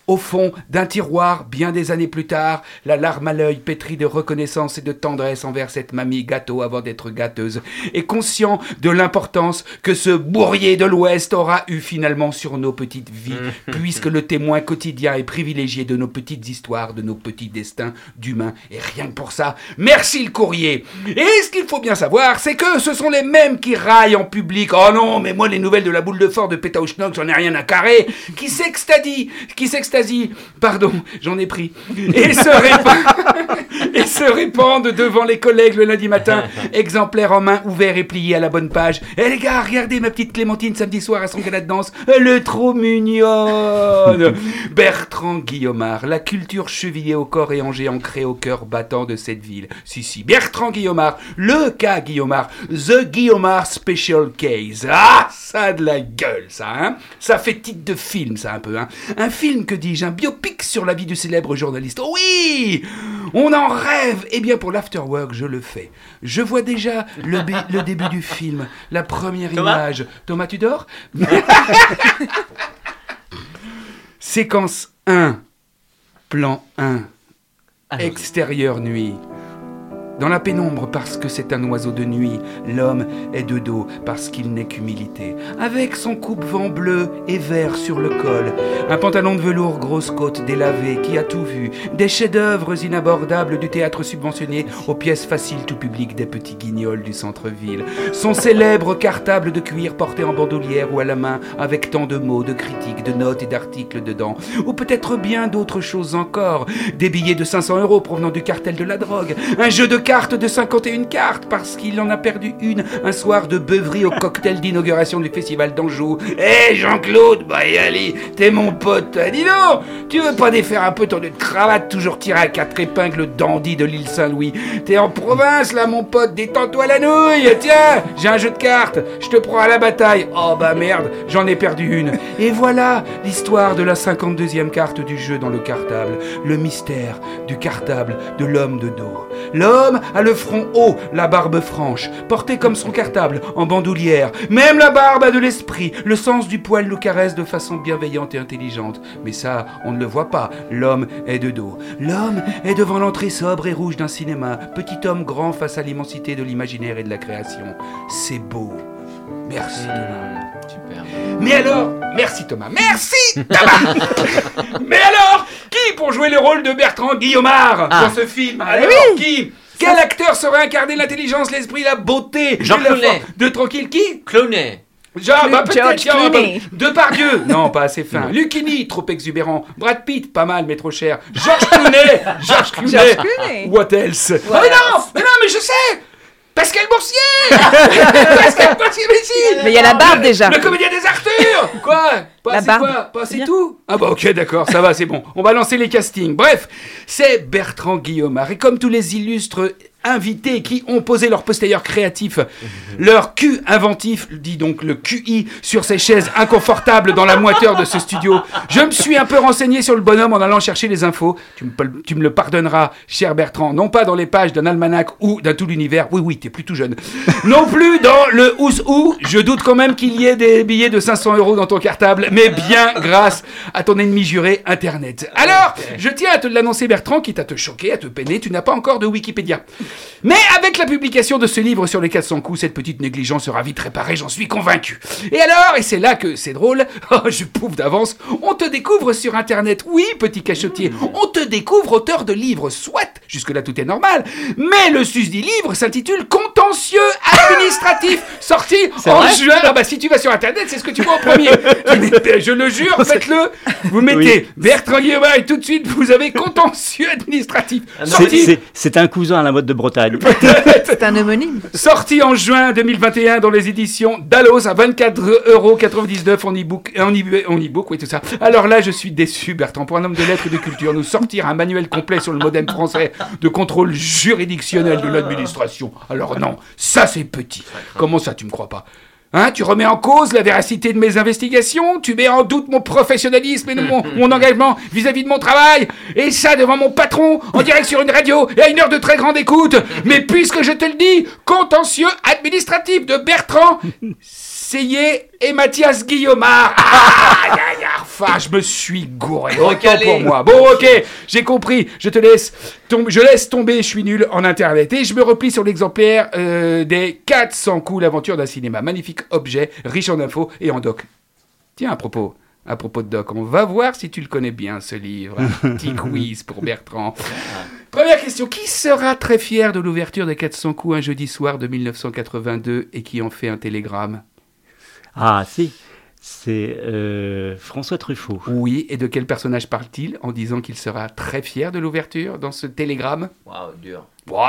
Au fond d'un tiroir, bien des années plus tard, la larme à l'œil pétrie de reconnaissance et de tendresse envers cette mamie gâteau avant d'être gâteuse, et conscient de l'importance que ce bourrier de l'Ouest aura eu finalement sur nos petites vies, puisque le témoin quotidien et privilégié de nos petites histoires, de nos petits destins d'humains. Et rien que pour ça, merci le courrier. Et ce qu'il faut bien savoir, c'est que ce sont les mêmes qui raillent en public. Oh non, mais moi les nouvelles de la boule de fort de Pétaouchnock, j'en ai rien à carrer. Qui s'extadie, qui s'extasie, pardon, j'en ai pris. Et se répand- et se répandent devant les collègues le lundi matin, exemplaires en main, ouverts et pliés à la bonne page. Eh les gars, regardez ma petite Clémentine samedi soir à son gala de danse. Elle est trop mignonne. Bertrand Guillaumard, la culture chevillée au corps et angée ancrée au cœur battant de cette ville. Si, si, Bertrand Guillaumard, le cas Guillaumard, The Guillaumard Special Case. Ah, ça a de la gueule, ça, hein Ça fait titre de film, ça, un peu, hein Un film, que dis-je, un biopic sur la vie du célèbre journaliste. Oh oui On en rêve Eh bien, pour l'afterwork, je le fais. Je vois déjà le, début du film, la première Thomas? image. Thomas, tu dors? Séquence 1. Plan 1. Allons-y. Extérieur nuit. Dans la pénombre parce que c'est un oiseau de nuit, l'homme est de dos parce qu'il n'est qu'humilité. Avec son coupe-vent bleu et vert sur le col, un pantalon de velours grosse côte délavé qui a tout vu, des chefs-d'œuvre inabordables du théâtre subventionné aux pièces faciles tout public des petits guignols du centre-ville. Son célèbre cartable de cuir porté en bandoulière ou à la main avec tant de mots, de critiques, de notes et d'articles dedans. Ou peut-être bien d'autres choses encore. Des billets de 500 euros provenant du cartel de la drogue. Un jeu de de 51 cartes parce qu'il en a perdu une un soir de beuverie au cocktail d'inauguration du festival d'Anjou. Hé Jean-Claude, bah y allez, t'es mon pote. Ah, dis donc, tu veux pas défaire un peu ton cravate toujours tiré à quatre épingles dandy de l'île Saint-Louis? T'es en province là mon pote, détends-toi la nouille. Tiens, j'ai un jeu de cartes, je te prends à la bataille. Oh bah merde, j'en ai perdu une. Et voilà l'histoire de la 52e carte du jeu dans le cartable. Le mystère du cartable de l'homme de dos. L'homme a le front haut, la barbe franche, porté comme son cartable, en bandoulière. Même la barbe a de l'esprit, le sens du poil nous caresse de façon bienveillante et intelligente. Mais ça, on ne le voit pas. L'homme est de dos. L'homme est devant l'entrée sobre et rouge d'un cinéma. Petit homme grand face à l'immensité de l'imaginaire et de la création. C'est beau. Merci Thomas. Super. Mais alors, merci Thomas, merci Thomas Mais alors, qui pour jouer le rôle de Bertrand Guillaumard Ah. dans ce film? Alors, qui? Quel acteur saurait incarner l'intelligence, l'esprit, la beauté Jean et la Clooney. de tranquille Qui? Cloné. Genre, bah peut-être Clooney. pas- Depardieu, non, pas assez fin. Lucchini, trop exubérant. Brad Pitt, pas mal, mais trop cher. George Clooney, George Clooney. George Clooney. What else? What Ah, mais non, mais non, mais je sais Pascal Boursier Pascal Boursier, mais si Mais il y a la barbe déjà. Le comédien des Arthur Quoi Pas La c'est barbe. quoi Pas tout Ah bah ok d'accord, ça va, c'est bon. On va lancer les castings. Bref, c'est Bertrand Guillaumard. Et comme tous les illustres invités qui ont posé leur postérieur créatif, leur cul inventif, dit donc le QI, sur ces chaises inconfortables dans la moiteur de ce studio. Je me suis un peu renseigné sur le bonhomme en allant chercher les infos. Tu me, tu me le pardonneras, cher Bertrand, non pas dans les pages d'un almanach ou d'un tout l'univers. Oui, oui, t'es plus tout jeune. Non plus dans le ous ou. Je doute quand même qu'il y ait des billets de 500 euros dans ton cartable, mais bien grâce à ton ennemi juré, Internet. Alors, je tiens à te l'annoncer, Bertrand, quitte à te choquer, à te peiner, tu n'as pas encore de Wikipédia. Mais avec la publication de ce livre sur les 400 coups, cette petite négligence sera vite réparée, j'en suis convaincu. Et alors, et c'est là que c'est drôle, oh, je pouffe d'avance, on te découvre sur Internet. Oui, petit cachotier, on te découvre auteur de livres, soit, jusque-là tout est normal, mais le susdit livre s'intitule Contentieux administratif, sorti en juin. Ah bah si tu vas sur Internet, c'est ce que tu vois en premier. je le jure, faites-le. Vous mettez Bertrand Guillaume et tout de suite, vous avez Contentieux administratif. Ah Sorti C'est un cousin à la mode de Bretagne. C'est un homonyme. Sorti en juin 2021 dans les éditions Dallos à 24,99€ en e-book, en e- en e-book, oui tout ça. Alors là, je suis déçu, Bertrand, pour un homme de lettres et de culture, nous sortir un manuel complet sur le modèle français de contrôle juridictionnel de l'administration. Alors non, ça c'est petit. Comment ça, tu me crois pas? Hein, tu remets en cause la véracité de mes investigations, tu mets en doute mon professionnalisme et mon, mon engagement vis-à-vis de mon travail, et ça devant mon patron, en direct sur une radio, et à une heure de très grande écoute. Mais puisque je te le dis, contentieux administratif de Bertrand Seyé et Mathias Guillaumard. Ah, je me suis gouré. Autant pour moi. Bon, ok, j'ai compris. Je te laisse, tom- je laisse tomber. Je suis nul en internet et je me replie sur l'exemplaire euh, des 400 coups l'aventure d'un cinéma. Magnifique objet, riche en infos et en doc. Tiens, à propos. À propos de Doc, on va voir si tu le connais bien ce livre. Un petit quiz pour Bertrand. Première question. Qui sera très fier de l'ouverture des 400 coups un jeudi soir de 1982 et qui en fait un télégramme? Ah, si. C'est euh, François Truffaut. Oui, et de quel personnage parle-t-il en disant qu'il sera très fier de l'ouverture dans ce télégramme? Waouh, dur.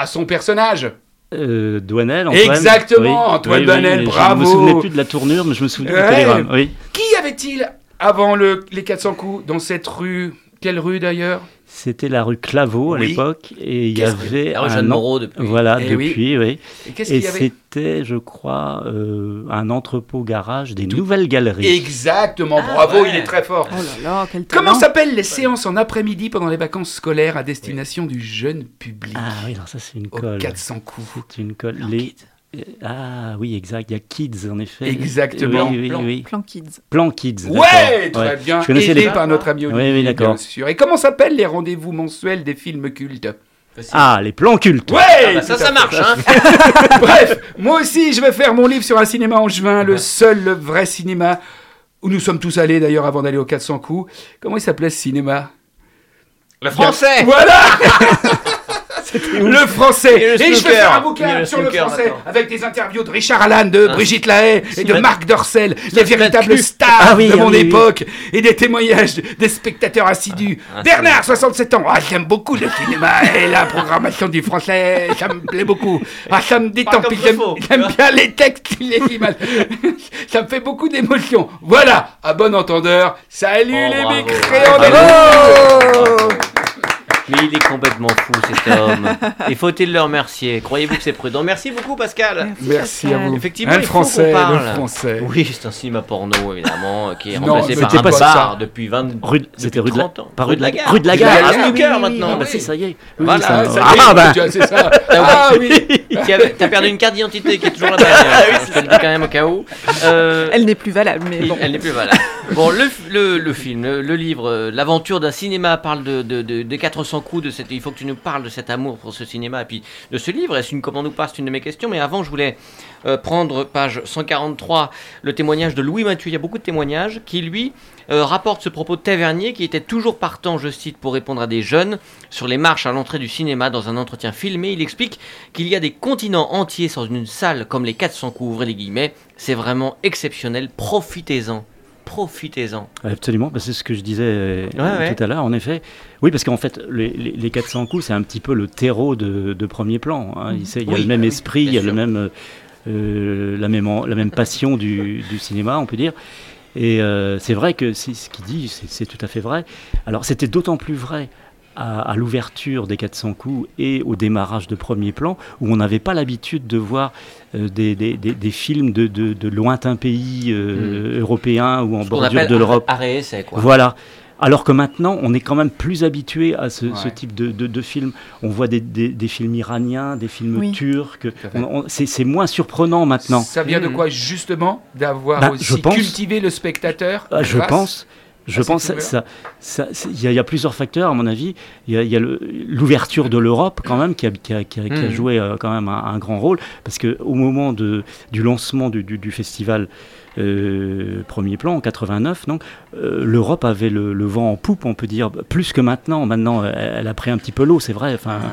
Son personnage Euh, Douanel, Antoine. Exactement, Antoine Douanel, mais bravo. Je me souvenais plus de la tournure, mais je me souvenais Ouais. du télégramme. Oui. Qui avait-il avant le, les 400 coups dans cette rue? Quelle rue d'ailleurs? C'était la rue Claveau à Oui. l'époque, et il y avait La rue un Jeanne an- Moreau depuis. Voilà, Eh depuis, oui. Et c'était, je crois, euh, un entrepôt-garage des nouvelles galeries. Exactement, Ah, bravo, ouais. il est très fort. Oh là là, quel talent. Comment s'appellent les séances en après-midi pendant les vacances scolaires à destination du jeune public Ah oui, non, ça c'est une Aux colle. 400 coups. C'est une colle. Les... Ah oui, exact. Il y a Kids, en effet. Exactement. Oui, oui, Plan. oui. Plan Kids. Plan Kids. Ouais, très bien. Je connaissais Aidé les... par notre ami Oui, Olivier, oui, d'accord. bien sûr. Et comment s'appellent les rendez-vous mensuels des films cultes Ah, les plans cultes. Ouais, Ah bah ça, ça marche, hein Bref, moi aussi, je vais faire mon livre sur un cinéma en juin, le seul, le vrai cinéma où nous sommes tous allés d'ailleurs avant d'aller aux 400 coups. Comment il s'appelait ce cinéma? Le français Voilà Le français Et le je vais faire un bouquin sur le français maintenant. avec des interviews de Richard Allan, de Ah. Brigitte Lahaye et de Marc Dorcel, les véritables stars Ah oui, de mon oui, oui. époque et des témoignages des spectateurs assidus. Ah, Bernard, 67 ans. Ah, j'aime beaucoup le cinéma et la programmation du français, ça me plaît beaucoup. Ah, ça me détend, j'aime bien les textes, les images. ça me fait beaucoup d'émotions. Voilà, à bon entendeur, salut Oh, les mécréants Bravo. Mais il est complètement fou cet homme. Et faut-il le remercier? Croyez-vous que c'est prudent? Merci beaucoup Pascal. Merci à vous. Effectivement, Un il faut français, qu'on parle. le français. Oui, c'est un cinéma porno évidemment qui est Non, remplacé mais par un pas bar ça. depuis 20 Rue, depuis c'était rue de la, 30 ans. pas Rue de la Gare. Rue de la Rue de la Gare. Ah, oui, snooker maintenant. Ah, bah, c'est ça y est. Oui, Voilà, ça- ça ah, bah. c'est ça. Ah oui. Avait- T'as perdu une carte d'identité qui est toujours là-bas. d'ailleurs. Je te le dis quand même au cas où. Euh, Elle n'est plus valable, mais bon. Elle n'est plus valable. Bon, le, film, le, livre, euh, l'aventure d'un cinéma parle de, de, de- des 400 coups. De il faut que tu nous parles de cet amour pour ce cinéma et puis de ce livre. Est-ce une commande ou pas? C'est une de mes questions. Mais avant, je voulais euh, prendre page 143, le témoignage de Louis Mathieu. Il y a beaucoup de témoignages qui, lui, euh, rapporte ce propos de Tavernier qui était toujours partant, je cite, pour répondre à des jeunes sur les marches à l'entrée du cinéma dans un entretien filmé. Il explique qu'il y a des continents entiers dans une salle comme les 400 coups, ouvrez les guillemets. C'est vraiment exceptionnel. Profitez-en. Profitez-en. Absolument, bah, c'est ce que je disais euh, Ouais, tout à l'heure, en effet. Oui, parce qu'en fait, les, les- les 400 coups, c'est un petit peu le terreau de, de premier plan. hein. Il, il y a Oui, le même esprit, il y a le même, euh, la, même, la même passion du, du cinéma, on peut dire. Et euh, c'est vrai que ce qu'il dit, c'est tout à fait vrai. Alors, c'était d'autant plus vrai à, à l'ouverture des 400 coups et au démarrage de premier plan, où on n'avait pas l'habitude de voir euh, des, des- des- des films de, de- de lointains pays euh, européens ou en Ce bordure de l'Europe. Voilà. Alors que maintenant, on est quand même plus habitué à ce, type de, de, de films. On voit des, des- des films iraniens, des films Oui. turcs. C'est moins surprenant maintenant. Ça vient de Mhm. quoi justement d'avoir Bah, aussi je pense- cultivé le spectateur Ah, je grâce- pense. Je ces pense ça, il y, a- il y a plusieurs facteurs à mon avis. Il y a, le- l'ouverture de l'Europe quand même qui a, qui a- qui a- qui a Mhm. joué euh, quand même un, un grand rôle parce que au moment de, du lancement du, du- du festival euh, Premier Plan en 89, donc euh, l'Europe avait le, le vent en poupe, on peut dire plus que maintenant. Maintenant, elle, elle a pris un petit peu l'eau, c'est vrai. Enfin, Ah,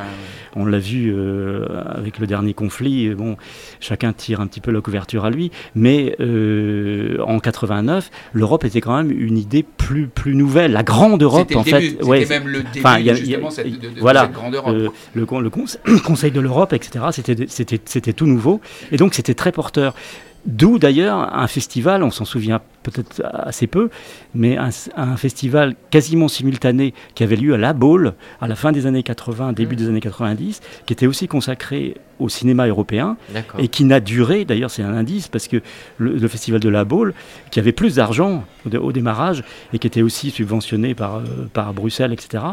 on l'a vu euh, avec le dernier conflit. Bon, chacun tire un petit peu la couverture à lui, mais en 89, l'Europe était quand même une idée plus plus nouvelle. La grande Europe, en début, fait. c'était ouais, même le début a- de, a- cette, voilà, cette grande Europe. le, con- le conse- Conseil de l'Europe, etc. C'était tout nouveau, et donc c'était très porteur. D'où d'ailleurs un festival, on s'en souvient peut-être assez peu, mais un, un festival quasiment simultané qui avait lieu à La Baule à la fin des années 80, début des années 90, qui était aussi consacré au cinéma européen et qui n'a duré, d'ailleurs c'est un indice, parce que le, le festival de La Baule, qui avait plus d'argent au démarrage et qui était aussi subventionné par, euh, par Bruxelles, etc.,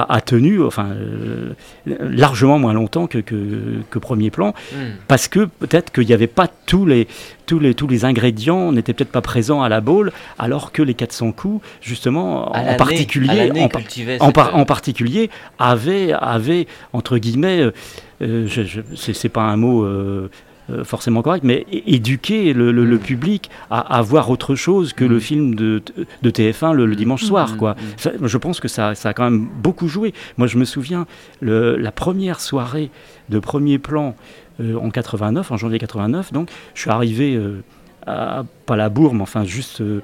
a, a tenu enfin, euh, largement moins longtemps que, que, que Premier Plan, Hmm. parce que peut-être qu'il n'y avait pas tous les, tous les, tous les ingrédients, n'étaient peut-être pas présents à La Baule, alors que les 400 coups, justement, en particulier, l'année en, cette- particulier, avait, avait entre guillemets, euh, euh, c'est c'est pas un mot euh, euh, forcément correct, mais éduquer le, le- le Mm. public à, à voir autre chose que le Mm. film de, de TF1 le, le dimanche soir. Mm, Quoi. Ça, je pense que ça, ça a quand même beaucoup joué. Moi, je me souviens, la première soirée de premier plan euh, en 89, en janvier 89, donc, je suis arrivé. euh, à, pas la bourre, mais enfin juste euh,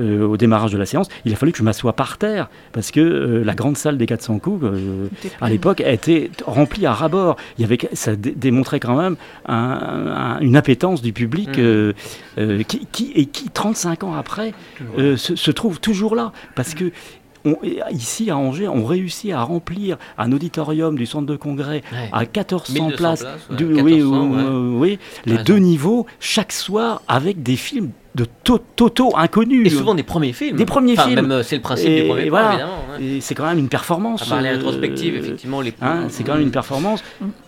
euh, au démarrage de la séance, il a fallu que je m'assoie par terre parce que euh, la grande salle des 400 coups, euh, à l'époque, était remplie à ras-bord. Il y avait, ça dé- démontrait quand même un- un- une appétence du public euh, qui, qui- et qui, 35 ans après, euh, se, se trouve toujours là. Parce que on- ici, à Angers, on réussit à remplir un auditorium du centre de congrès Ouais. à 1400 1200 places. places, ouais, du- 1400, oui, les deux niveaux, chaque soir, avec des films de to- totaux inconnus. Et souvent des premiers films. Des premiers Enfin, films. Même euh, c'est le principe Et du premier voilà. évidemment. ouais. Et c'est quand même une performance. À part les euh, rétrospectives, effectivement, les Hein, c'est quand même une performance.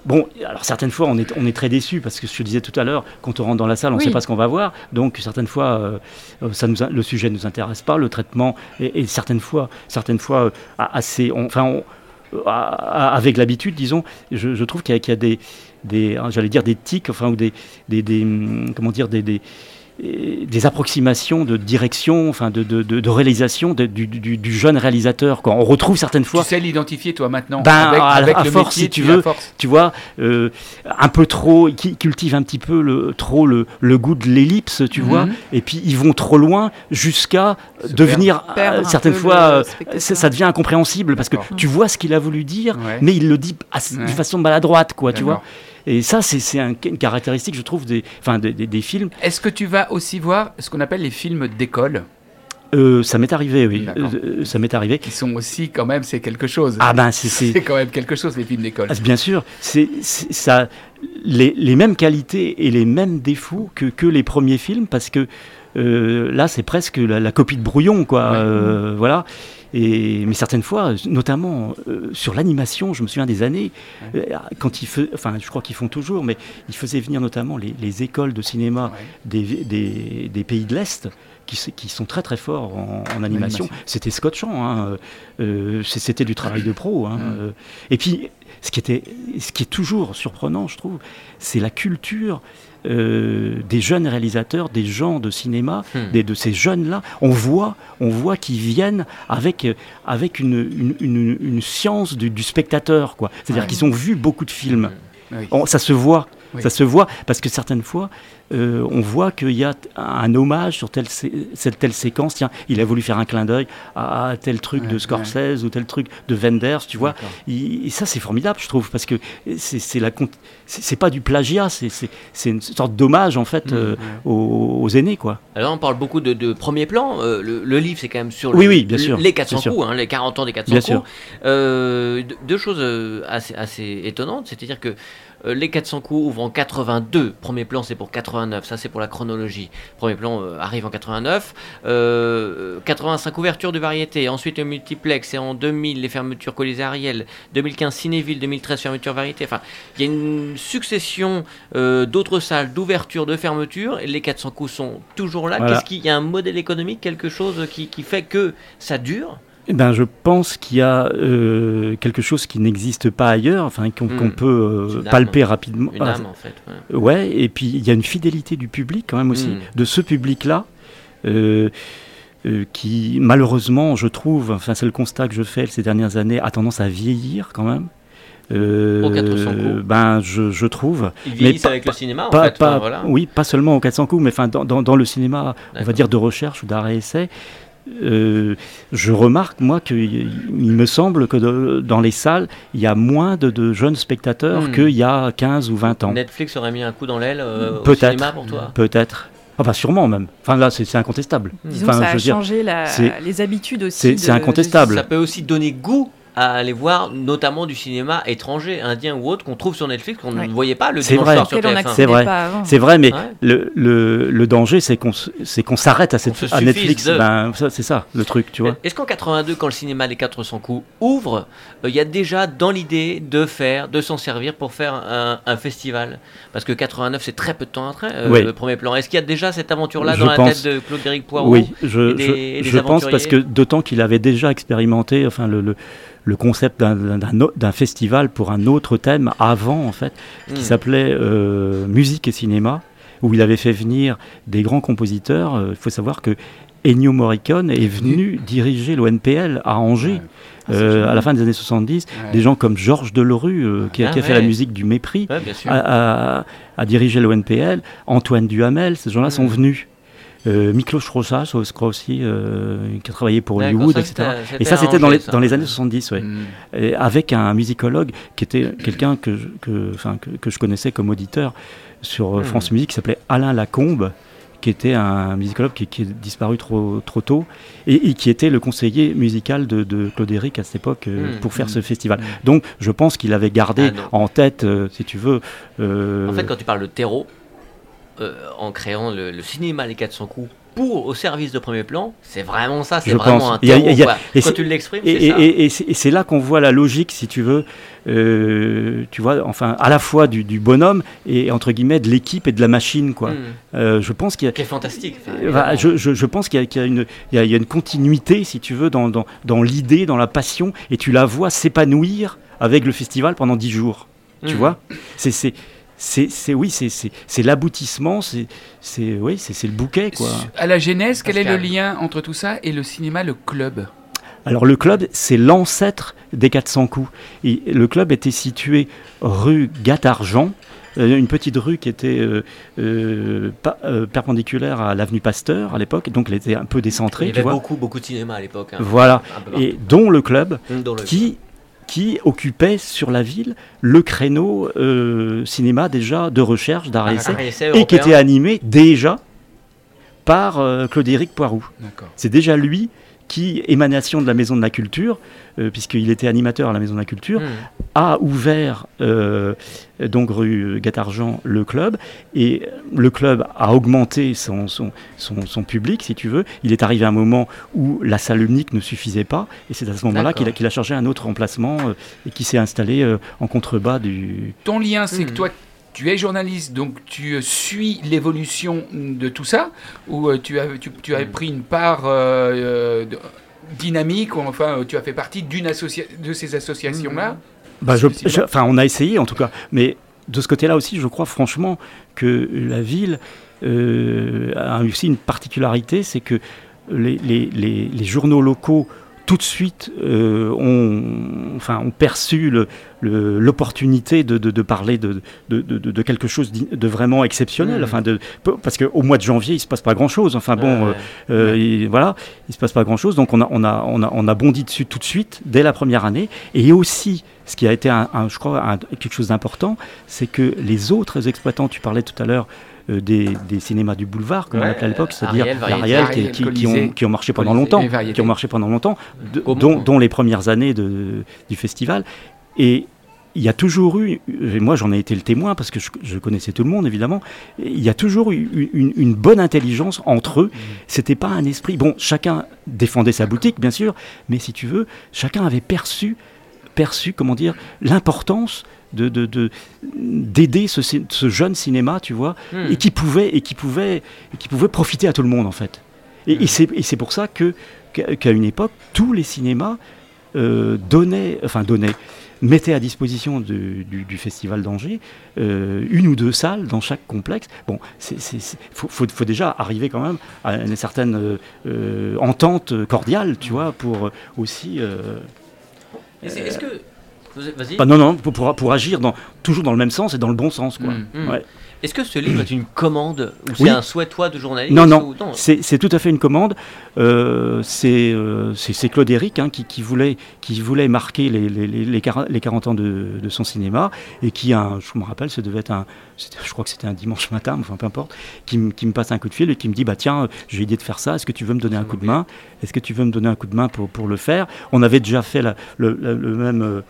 Bon, alors certaines fois, on est, on est très déçu parce que je te disais tout à l'heure, quand on rentre dans la salle, on ne Oui. sait pas ce qu'on va voir. Donc certaines fois, euh, ça nous, a- le sujet ne nous intéresse pas, le traitement, et, et certaines fois, certaines fois, euh, assez, on- enfin, on- avec l'habitude, disons, je, je trouve qu'il y a, qu'il y a des, des hein, j'allais dire des tics, enfin, ou des, des, des, hum, comment dire, des, des approximations de direction, enfin de, de, de, de réalisation de- du, du, du jeune réalisateur. Quoi. On retrouve certaines fois Tu sais l'identifier toi maintenant Ben, avec, à- avec à le force, métier, si tu veux. force. tu vois, euh, un peu trop, qui cultivent un petit peu le, trop le, le goût de l'ellipse, tu Mhm. vois, et puis ils vont trop loin jusqu'à devenir, euh, certaines fois, euh, ça, devient incompréhensible parce que tu vois ce qu'il a voulu dire, Ouais. mais il le dit Ouais. de façon maladroite, quoi, tu vois. Et ça, c'est c'est un- une caractéristique, je trouve, des, enfin, des, des- des films. Est-ce que tu vas aussi voir ce qu'on appelle les films d'école? Euh, ça m'est arrivé, oui. D'accord. Euh, ça m'est arrivé. qui sont aussi quand même c'est quelque chose. Ah ben, c'est- quand même quelque chose les films d'école. Ah, Bien sûr, c'est ça les, les mêmes qualités et les mêmes défauts que, que les premiers films parce que euh, là c'est presque la, la copie de brouillon quoi. Ouais. euh, voilà. Et, mais certaines fois, notamment euh, sur l'animation, je me souviens des années, euh, quand ils faisaient, enfin je crois qu'ils font toujours, mais ils faisaient venir notamment les, les écoles de cinéma Ouais. des, des, des pays de l'Est qui, sont très très forts en, en animation. C'était scotchant, hein, euh, c'était du travail de pro. hein. Et puis, ce qui, était, ce qui est toujours surprenant, je trouve, c'est la culture euh, des jeunes réalisateurs, des gens de cinéma, Hmm. des- de ces jeunes-là. On voit, on voit qu'ils viennent avec, euh, avec une, une, une- une science du, du spectateur. quoi. C'est-à-dire Ouais. qu'ils ont vu beaucoup de films. Oui. On- ça se voit. Oui. Ça se voit parce que certaines fois, euh, on voit qu'il y a un hommage sur telle, sé- cette telle séquence. Tiens, il a voulu faire un clin d'œil à, à tel truc Ouais, de Scorsese ou tel truc de Wenders, tu vois. Il- et ça, c'est formidable, je trouve, parce que c'est c'est la c'est pas du plagiat, c'est une sorte d'hommage en fait Mmh, euh, aux, aux aînés, quoi. Alors on parle beaucoup de, de premier plan. euh, le, le livre c'est quand même sur le- Oui, oui, bien sûr, les 400 bien sûr. coups, hein, les 40 ans des 400 Bien coups. sûr. Euh, deux- choses assez, assez étonnantes, c'est-à-dire que euh, les 400 coups ouvrent en 82. Premier plan c'est pour 89, ça c'est pour la chronologie. Premier plan euh, arrive en 89. Euh, 85 ouvertures de variété. Ensuite le multiplex et en 2000 les fermetures Colisée Ariel. 2015 Cinéville, 2013 fermeture variété. Enfin, il y a une succession euh, d'autres salles, d'ouvertures, de fermetures. Et les 400 coups sont toujours là. Voilà. Qu'est-ce qu'il y a un modèle économique, quelque chose qui, qui fait que ça dure? Eh ben, je pense qu'il y a euh, quelque chose qui n'existe pas ailleurs, enfin qu'on Hmm. qu'on peut euh, palper rapidement. Une Ah, âme en fait. ouais. Ouais, et puis il y a une fidélité du public quand même aussi, Mm. de ce public-là, euh, euh, qui malheureusement, je trouve, enfin c'est le constat que je fais ces dernières années, a tendance à vieillir quand même. Euh, Au 400 coups. ben, je, je trouve. Ils vieillissent avec le cinéma en Pas, fait. pas- enfin, voilà. Oui, pas seulement au 400 coups, mais enfin dans, dans, dans le cinéma, on va dire de recherche ou d'arrêt-essai. Euh, je remarque, moi, qu'il il me semble que de- dans les salles, il y a moins de, de jeunes spectateurs Hmm. qu'il y a 15 ou 20 ans. Netflix aurait mis un coup dans l'aile euh, au cinéma pour toi. Peut-être. Enfin, sûrement même. Enfin, là, c'est incontestable. Disons Enfin, que ça je a dire, changé la- les habitudes aussi. c'est- de- c'est incontestable. Ça peut aussi donner goût à aller voir notamment du cinéma étranger, indien ou autre qu'on trouve sur Netflix qu'on Ouais. ne voyait pas le C'est dimanche vrai. soir sur auquel on TF1. C'est vrai. C'est vrai, mais Ouais. le, le, le danger, c'est qu'on qu'on s'arrête à, cette- à Netflix. de- Ben, ça, c'est ça, le truc, tu vois. Est-ce qu'en 82, quand le cinéma Les 400 coups ouvre, euh, il y a déjà dans l'idée de faire, de s'en servir pour faire un, un festival? Parce que 89, c'est très peu de temps après, euh, Oui. le premier plan. Est-ce qu'il y a déjà cette aventure-là dans la tête de Claude-Éric Poirot Oui, je, et des- je- et des je pense parce que d'autant qu'il avait déjà expérimenté enfin, le, le, le concept d'un- festival pour un autre thème avant, en fait, Hmm. qui s'appelait euh, Musique et cinéma, où il avait fait venir des grands compositeurs. Euh, Il faut savoir que Ennio Morricone est venu diriger l'ONPL à Angers. Ah, euh, à la fin des années 70, Ouais. des gens comme Georges Delerue, euh, qui, a, Ah qui a fait la musique du mépris, a, a- a dirigé l'ONPL, Antoine Duhamel, ces gens-là sont Mm. venus. Euh, Miklos Rosas, je crois aussi, euh, qui a travaillé pour Hollywood, etc. c'était- Et ça, c'était dans, les- ça. dans les années 70, ouais. Mm. Et avec un musicologue qui était quelqu'un que, je- que, enfin, que, que je connaissais comme auditeur sur euh, Mm. France Musique, qui s'appelait Alain Lacombe, qui était un musicologue qui, qui est disparu trop, trop tôt, et, et qui était le conseiller musical de, de Claude Éric à cette époque euh, Mm. pour faire ce festival. Donc je pense qu'il avait gardé Ah, en tête, euh, si tu veux... euh, En fait, quand tu parles de terreau, euh, en créant le, le cinéma Les 400 coups pour au service de premier plan, c'est vraiment ça, c'est vraiment pense. un a- terreau. a- quoi. et Quand tu l'exprimes, Et, c'est ça. et- et- là qu'on voit la logique, si tu veux, euh, tu vois, enfin, à la fois du, du bonhomme et entre guillemets de l'équipe et de la machine, quoi. Hmm. Euh, je pense qu'il y a, Qui est fantastique. bah, je, je- je pense qu'il y a, qu'il y a y a- a une continuité, si tu veux, dans, dans, dans l'idée, dans la passion, et tu la vois s'épanouir avec le festival pendant dix jours. Tu Hmm. vois, c'est c'est oui, c'est c'est c'est l'aboutissement, c'est c'est oui, c'est c'est le bouquet, quoi. À la genèse, quel est le lien entre tout ça et le cinéma, le club? Alors le club, c'est l'ancêtre des 400 coups. Et le club était situé rue Gatargent, euh, une petite rue qui était euh, euh, euh, perpendiculaire à l'avenue Pasteur à l'époque, donc elle était un peu Il décentrée, y tu avait vois. beaucoup, beaucoup de cinéma à l'époque. hein. Voilà, et dont le club dans le- qui qui occupait sur la ville le créneau euh, cinéma déjà de recherche, d'art et essai, et qui était animé déjà par euh, Claude-Éric Poirou. C'est déjà lui qui, émanation de la Maison de la Culture, euh, puisqu'il était animateur à la Maison de la Culture, Hum. a ouvert euh, donc rue Gatargent le club et le club a augmenté son, son, son, son public si tu veux. Il est arrivé à un moment où la salle unique ne suffisait pas et c'est à ce moment-là qu'il a, a cherché un autre emplacement euh, et qui s'est installé en contrebas du... Ton lien, c'est que Mhm. toi, tu es journaliste, donc tu euh, suis l'évolution de tout ça, ou euh, tu as, tu, tu as pris une part euh, dynamique, ou enfin, tu as fait partie d'une de ces associations-là? Bah, je- c'est je- Enfin, on a essayé en tout cas, mais de ce côté-là aussi, je crois franchement que la ville euh, a aussi une particularité, c'est que les, les- les- les journaux locaux tout de suite euh, ont, enfin, ont perçu l'opportunité de, de- de parler de, quelque chose de vraiment exceptionnel. Mm. Enfin, parce qu'au mois de janvier, il se passe pas grand-chose. Enfin bon, Ouais, euh, euh, il- voilà, il se passe pas grand-chose. Donc on a, on, a, on, a, on a bondi dessus tout de suite, dès la première année. Et aussi, ce qui a été, un, un- je crois, un- quelque chose d'important, c'est que les autres exploitants, tu parlais tout à l'heure des, des cinémas du boulevard, comme on Ouais, l'appelait à l'époque, c'est-à-dire Ariel, Variété. l'Ariel, qui, qui- ont, qui ont marché pendant longtemps, qui ont marché pendant longtemps, de- Comment- dont, dont les premières années de, du festival. Et il y a toujours eu, et moi j'en ai été le témoin parce que je, je connaissais tout le monde évidemment, il y a toujours eu une, bonne intelligence entre eux. C'était pas un esprit. Bon, chacun défendait sa boutique bien sûr, mais si tu veux, chacun avait perçu, perçu comment dire, l'importance de de- de- d'aider ce, jeune cinéma, tu vois, Hmm. et qui pouvait et qui pouvait et qui pouvait profiter à tout le monde en fait. Et, et c'est et c'est pour ça que qu'à une époque tous les cinémas euh, donnaient, enfin donnaient, mettaient à disposition du, du- du festival d'Angers euh, une ou deux salles dans chaque complexe. Bon, c'est- faut, faut- faut déjà arriver quand même à une certaine euh, entente cordiale, tu vois, pour aussi. est-ce que. Pas- non, non, pour, pour, agir dans, toujours dans le même sens et dans le bon sens, quoi. Mm. Ouais. Est-ce que ce livre est une commande ou c'est Oui. un souhait toi de journaliste Non, non, c'est tout à fait une commande. Euh, c'est euh, c'est- c'est ClaudeÉric hein, qui, qui voulait, qui voulait marquer les, les, les, les 40 les 40 ans de, de son cinéma et qui, un, je me rappelle, ça devait être un, c'était- je crois que c'était un dimanche matin, enfin peu importe, qui, me- qui me passe un coup de fil et qui me dit bah tiens, j'ai idée de faire ça, est-ce que tu veux me donner un coup de main? Est-ce que tu veux me donner un coup de main pour, pour le faire? On avait déjà fait la- le, le- le même. euh,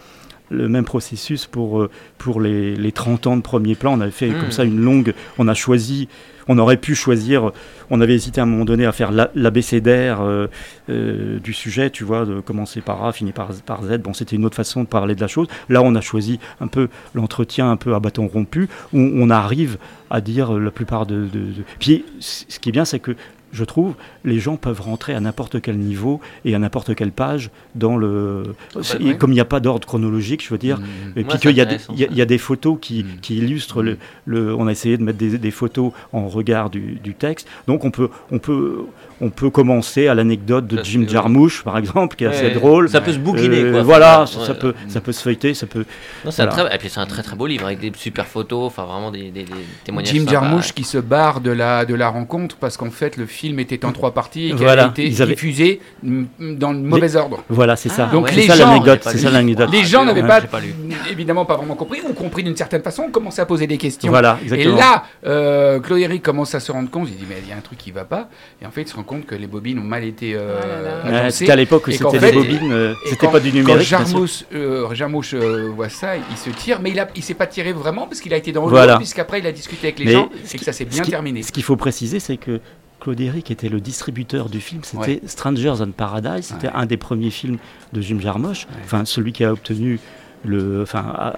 le même processus pour, euh, pour les, les 30 ans de premier plan. On avait fait Mm. comme ça une longue. On a choisi. On aurait pu choisir. On avait hésité à un moment donné à faire la- l'abécédaire euh, euh, du sujet, tu vois, de commencer par A, finir par, par Z. Bon, c'était une autre façon de parler de la chose. Là, on a choisi un peu l'entretien un peu à bâton rompu, où on arrive à dire la plupart de. de- de- Puis, ce qui est bien, c'est que je trouve, les gens peuvent rentrer à n'importe quel niveau et à n'importe quelle page dans le. ouais. Comme il n'y a pas d'ordre chronologique, je veux dire, Mm. et puis qu'il y, a des- y y a photos qui, Mm. qui illustrent le, le- On a essayé de mettre des, des photos en regard du, du texte. Donc on peut, on peut, on peut commencer à l'anecdote de Ça, Jim Jarmusch, par exemple, qui est assez drôle. Ça peut se bouquiner Euh, quoi. Voilà, ça, ouais. peut, ça peut se feuilleter, ça peut. Non, c'est un voilà. très... Et puis c'est un très très beau livre avec des super photos, enfin vraiment des, des- des témoignages. Jim. Jarmusch qui se barre de la, de la rencontre parce qu'en fait le film était en trois parties et qui Voilà, a été ils avaient- diffusé mm, dans le mauvais ordre. Voilà, c'est ça. Ah, Donc ouais. les gens- l'anecdote. C'est ça. Les gens Ah, n'avaient pas, j'ai pas lu. évidemment pas vraiment compris, ou compris d'une certaine façon, ont commencé à poser des questions. Voilà, Et exactement. là, euh, commence à se rendre compte, il dit mais il y a un truc qui va pas, et en fait il se rend compte que les bobines ont mal été euh, là là. Ouais, agencées. c'était à l'époque où et c'était fait- des bobines, euh, Et c'était pas du numérique. Quand. Jarmusch, euh, voit ça, il se tire, mais il il s'est pas tiré vraiment parce qu'il a été dans le puisqu'après il a discuté avec les Mais gens et que ça s'est bien terminé. Ce qu'il faut préciser, c'est que Claude Eric était le distributeur du film. C'était Ouais. Strangers on Paradise. C'était Ouais. un des premiers films de Jim Jarmusch. Enfin, celui qui a obtenu le, enfin,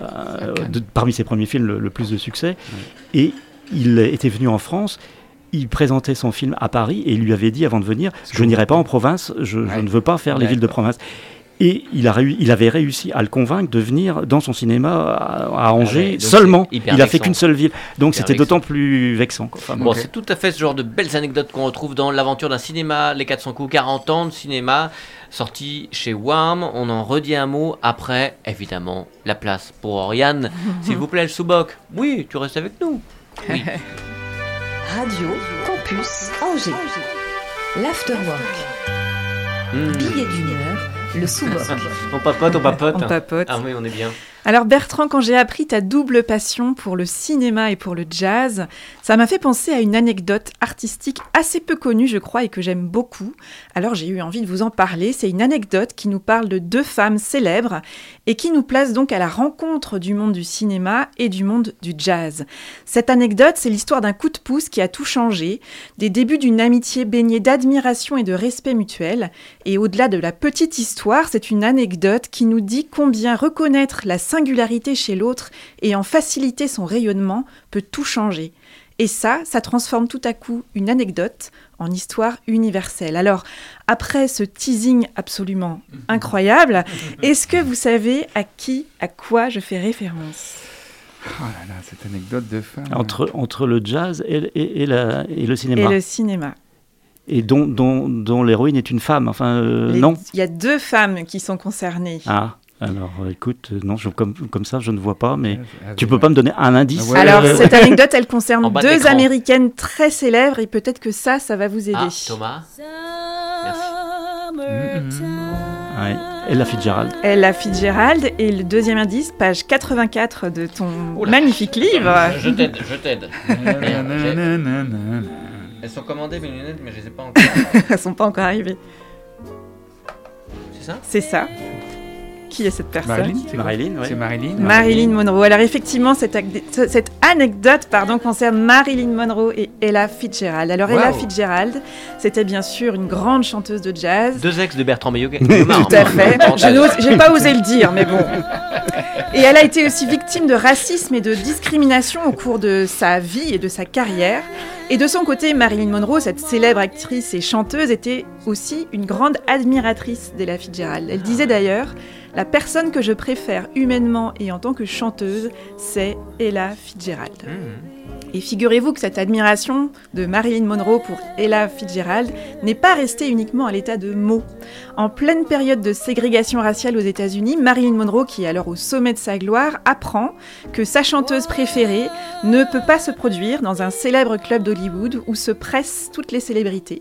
parmi ses premiers films le, le plus de succès. Et il était venu en France. Il présentait son film à Paris et il lui avait dit avant de venir Je n'irai pas en province, je, ne veux pas faire les villes de province. Et il, a réu- il avait réussi à le convaincre de venir dans son cinéma à, à Angers ouais, donc seulement. Il a fait qu'une seule ville. Donc Hyper c'était vexant. d'autant plus vexant. quoi. Enfin, bon. C'est tout à fait ce genre de belles anecdotes qu'on retrouve dans l'aventure d'un cinéma, les 400 coups, 40 ans de cinéma, sorti chez WAM. On en redit un mot après, évidemment, la place pour Oriane. S'il vous plaît, le sous-boc. Oui, tu restes avec nous. Oui. Radio Campus Angers. L'Afterwork. Hmm. Billet d'une heure, le sous-boc. On papote, on papote. On papote. Ah oui, on est bien. Alors Bertrand, quand j'ai appris ta double passion pour le cinéma et pour le jazz, ça m'a fait penser à une anecdote artistique assez peu connue, je crois, et que j'aime beaucoup. Alors j'ai eu envie de vous en parler. C'est une anecdote qui nous parle de deux femmes célèbres et qui nous place donc à la rencontre du monde du cinéma et du monde du jazz. Cette anecdote, c'est l'histoire d'un coup de pouce qui a tout changé, des débuts d'une amitié baignée d'admiration et de respect mutuel. Et au-delà de la petite histoire, c'est une anecdote qui nous dit combien reconnaître la singularité chez l'autre et en faciliter son rayonnement peut tout changer. Et ça, ça transforme tout à coup une anecdote en histoire universelle. Alors, après ce teasing absolument incroyable, est-ce que vous savez à qui, à quoi je fais référence? Oh là là, cette anecdote de femme. entre, entre le jazz et, et- et la- et le cinéma. Et le cinéma. et dont, dont, dont l'héroïne est une femme. Enfin, euh, Les- non? Il y a deux femmes qui sont concernées. Ah, alors écoute, euh, non, je, comme, comme ça, je ne vois pas, mais Ah, tu peux pas me donner un indice Ouais, Alors, cette anecdote, elle concerne deux américaines très célèbres et peut-être que ça, ça va vous aider. Ah, Thomas. Merci. Ouais. Ella Fitzgerald. Ella Fitzgerald et le deuxième indice, page 84 de ton Oula. magnifique livre. Je t'aide, je t'aide. Elles sont commandées mes lunettes, mais je les ai pas encore. Elles sont pas encore arrivées. C'est ça? C'est ça. Qui est cette personne Marilyn, c'est Marilyn, ouais. C'est Marilyn. Marilyn Monroe. Alors effectivement, cette, anecdote pardon, concerne Marilyn Monroe et Ella Fitzgerald. Alors Ella. Fitzgerald, c'était bien sûr une grande chanteuse de jazz. Deux ex de Bertrand Meillot. Tout à fait. Je n'ose- J'ai pas osé le dire, mais bon. Et elle a été aussi victime de racisme et de discrimination au cours de sa vie et de sa carrière. Et de son côté, Marilyn Monroe, cette célèbre actrice et chanteuse, était aussi une grande admiratrice d'Ella Fitzgerald. Elle disait d'ailleurs La personne que je préfère humainement et en tant que chanteuse, c'est Ella Fitzgerald. Et figurez-vous que cette admiration de Marilyn Monroe pour Ella Fitzgerald n'est pas restée uniquement à l'état de mots. En pleine période de ségrégation raciale aux États-Unis, Marilyn Monroe, qui est alors au sommet de sa gloire, apprend que sa chanteuse préférée ne peut pas se produire dans un célèbre club d'Hollywood où se pressent toutes les célébrités.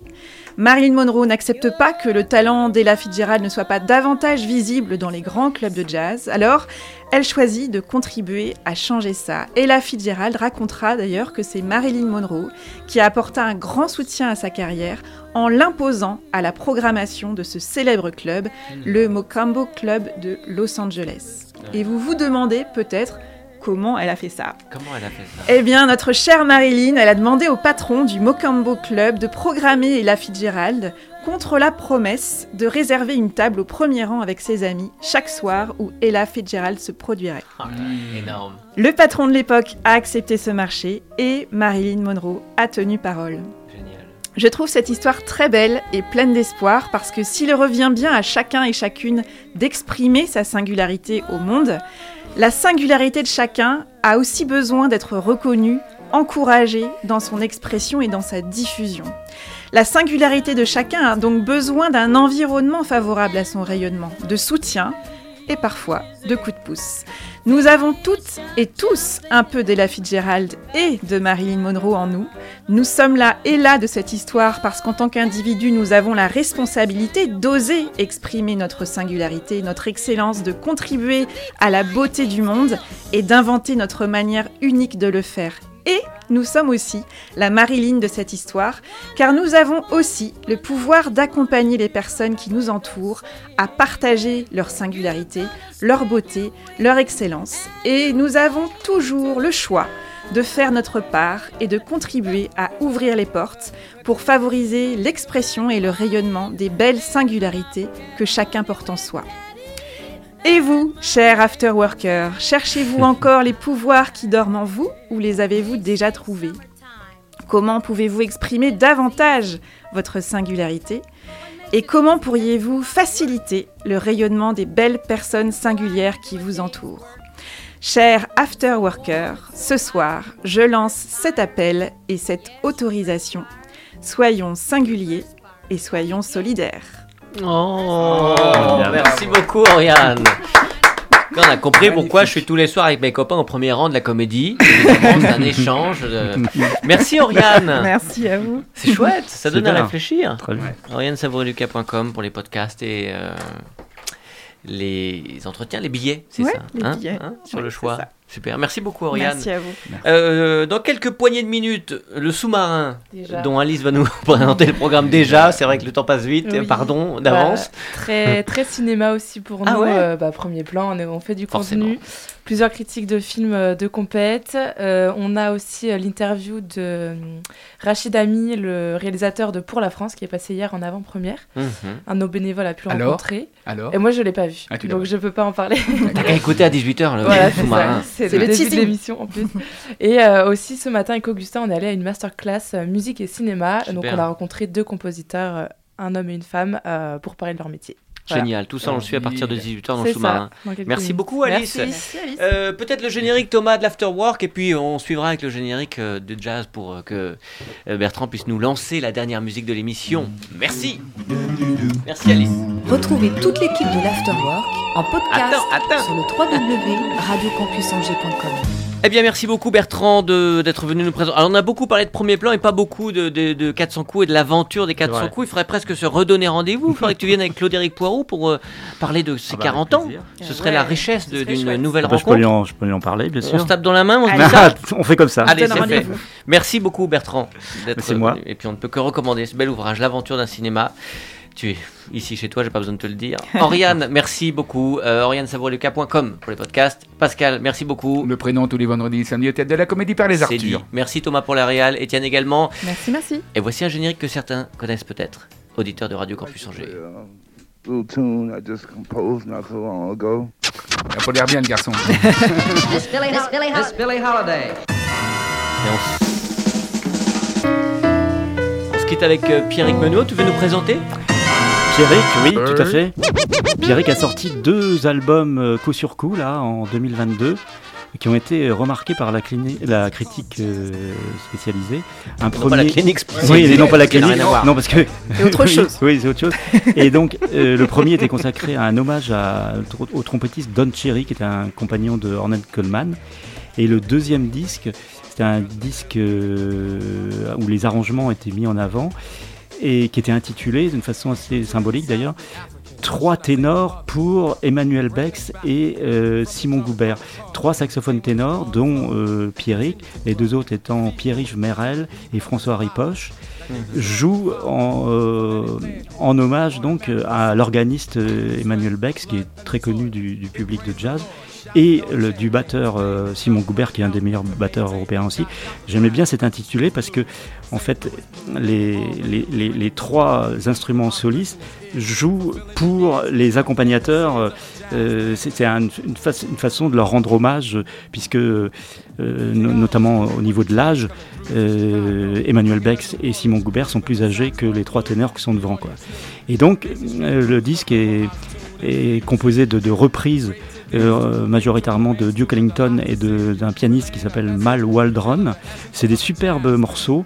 Marilyn Monroe n'accepte pas que le talent d'Ella Fitzgerald ne soit pas davantage visible dans les grands clubs de jazz, alors elle choisit de contribuer à changer ça. Ella Fitzgerald racontera d'ailleurs que c'est Marilyn Monroe qui apporta un grand soutien à sa carrière en l'imposant à la programmation de ce célèbre club, le Mocambo Club de Los Angeles. Et vous vous demandez peut-être comment elle a fait ça. Comment elle a fait ça Eh bien, notre chère Marilyn, elle a demandé au patron du Mocambo Club de programmer Ella Fitzgerald contre la promesse de réserver une table au premier rang avec ses amis chaque soir où Ella Fitzgerald se produirait. Oh là, Énorme. Le patron de l'époque a accepté ce marché et Marilyn Monroe a tenu parole. Génial. Je trouve cette histoire très belle et pleine d'espoir parce que s'il revient bien à chacun et chacune d'exprimer sa singularité au monde, la singularité de chacun a aussi besoin d'être reconnue, encouragée dans son expression et dans sa diffusion. La singularité de chacun a donc besoin d'un environnement favorable à son rayonnement, de soutien et parfois de coups de pouce. Nous avons toutes et tous un peu d'Ella Fitzgerald et de Marilyn Monroe en nous. Nous sommes là et là de cette histoire parce qu'en tant qu'individu, nous avons la responsabilité d'oser exprimer notre singularité, notre excellence, de contribuer à la beauté du monde et d'inventer notre manière unique de le faire. Et nous sommes aussi la Marilyn de cette histoire, car nous avons aussi le pouvoir d'accompagner les personnes qui nous entourent à partager leur singularité, leur beauté, leur excellence. Et nous avons toujours le choix de faire notre part et de contribuer à ouvrir les portes pour favoriser l'expression et le rayonnement des belles singularités que chacun porte en soi. Et vous, chers afterworkers, cherchez-vous encore les pouvoirs qui dorment en vous ou les avez-vous déjà trouvés? Comment pouvez-vous exprimer davantage votre singularité? Et comment pourriez-vous faciliter le rayonnement des belles personnes singulières qui vous entourent? Chers afterworkers, ce soir, je lance cet appel et cette autorisation. Soyons singuliers et soyons solidaires. Oh, merci beaucoup, Oriane. On a compris pourquoi je suis tous les soirs avec mes copains au premier rang de la comédie. C'est un échange. de- Merci, Oriane. Merci à vous. C'est chouette, ça donne à réfléchir. OrianeSavoureLucas.com pour les podcasts et euh, les entretiens, les billets, c'est Ouais, ça les hein, billets. hein, Sur Ouais, le c'est choix. Super, merci beaucoup, Oriane. Merci à vous. Euh, dans quelques poignées de minutes, le sous-marin dont Alice va nous présenter le programme déjà. C'est vrai que le temps passe vite, Oui. pardon d'avance. Bah, très, très cinéma aussi pour Ah nous. ouais Euh, bah, premier plan, on, est- on fait du Forcément. contenu. Plusieurs critiques de films euh, de compète. Euh, on a aussi euh, l'interview de Rachid Ami, le réalisateur de Pour la France, qui est passé hier en avant-première. Mhm. Un de nos bénévoles a pu le Alors rencontrer. Alors Et moi, je l'ai pas vu. Ah, donc, je peux pas en parler. T'as qu'à écouter à 18h le Voilà, c'est le le début de l'émission en plus. Et euh, aussi ce matin avec Augustin, on est allé à une masterclass musique et cinéma. Super. Donc on a rencontré deux compositeurs, un homme et une femme, euh, pour parler de leur métier. Voilà. Génial, tout ça on le suit à partir de 18h dans le sous-marin. Merci beaucoup Alice. Merci. Merci Alice. Euh, Peut-être le générique Thomas de l'Afterwork et puis on suivra avec le générique euh, de jazz pour euh, que euh, Bertrand puisse nous lancer la dernière musique de l'émission. Merci. Merci Alice. Retrouvez toute l'équipe de l'Afterwork en podcast Attends, attends. sur le www.radiocampusangers.com. Eh bien, merci beaucoup Bertrand d'être venu nous présenter. Alors, on a beaucoup parlé de premier plan et pas beaucoup de, de- de 400 coups et de l'aventure des 400 vrai. coups. Il faudrait presque se redonner rendez-vous. Il faudrait que tu viennes avec Claude-Éric Poirot pour euh, parler de ses Ah bah, 40 ans. Ce serait la richesse d'une nouvelle Ah bah, je, peux rencontre. lui en, je peux lui en parler, bien On sûr. se tape dans la main, on se dit Allez. ça on fait comme ça. Allez, c'est fait. Merci beaucoup Bertrand d'être C'est moi. venu. Et puis on ne peut que recommander ce bel ouvrage, L'aventure d'un cinéma. Tu es ici chez toi, j'ai pas besoin de te le dire. Oriane, merci beaucoup. Euh, OrianeSavoureLucas.com pour les podcasts. Pascal, merci beaucoup. Le prénom tous les vendredis et samedis au théâtre de la Comédie par les C'est dit. Arthurs. Merci Thomas pour la réal, Étienne également. Merci, merci. Et voici un générique que certains connaissent peut-être, auditeurs de Radio Campus Angers. A little tune I just composed not so long ago. Il a pas l'air bien le garçon. Miss Billie, Miss Billie, Miss Billie Holiday. Et on, s- on se quitte avec euh, Pierrick Menot, tu veux nous présenter? Pierrick, oui, Euh. tout à fait. Pierrick a sorti deux albums euh, coup sur coup, là, en 2022, qui ont été remarqués par la, clini- la critique euh, spécialisée. Un Non, pas la clinique Oui, et non pas la Ça n'a clinique. rien à voir. Non, parce que. C'est autre Oui, chose. Oui, c'est autre chose. Et donc, euh, le premier était consacré à un hommage à- au trompettiste Don Cherry, qui était un compagnon de Ornette Coleman. Et le deuxième disque, c'était un disque euh, où les arrangements étaient mis en avant et qui était intitulé, d'une façon assez symbolique d'ailleurs, Trois ténors pour Emmanuel Bex et euh, Simon Goubert. Trois saxophones ténors, dont euh, Pierrick, les deux autres étant Pierre-Yves Merel et François Ripoche, jouent en, euh, hommage donc à l'organiste euh, Emmanuel Bex, qui est très connu du public de jazz, et du batteur euh, Simon Goubert, qui est un des meilleurs batteurs européens aussi. J'aimais bien cet intitulé parce que, en fait, les, trois instruments solistes jouent pour les accompagnateurs. euh, c'est c'est un- une, fa- une façon de leur rendre hommage, puisque, euh, no- notamment au niveau de l'âge, euh, Emmanuel Bex et Simon Goubert sont plus âgés que les trois ténors qui sont devant. Et donc, le disque est, composé de reprises euh, majoritairement de Duke Ellington et d'un pianiste qui s'appelle Mal Waldron. C'est des superbes morceaux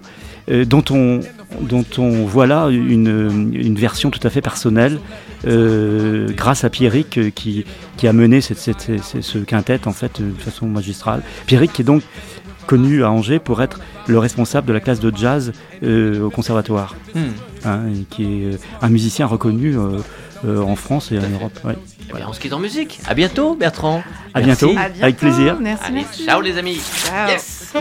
euh, dont, on, dont on voit là une, une version tout à fait personnelle euh, grâce à Pierrick qui, qui a mené cette, cette- cette- ce quintet en fait de façon magistrale. Pierrick qui est donc connu à Angers pour être le responsable de la classe de jazz euh, au conservatoire, Hmm. hein, et qui est un musicien reconnu euh, euh, en France et en Europe. ouais. Eh on se quitte en musique. À bientôt, Bertrand. À, bientôt. Avec plaisir. Merci, Allez. Ciao, les amis. Ciao. Yes.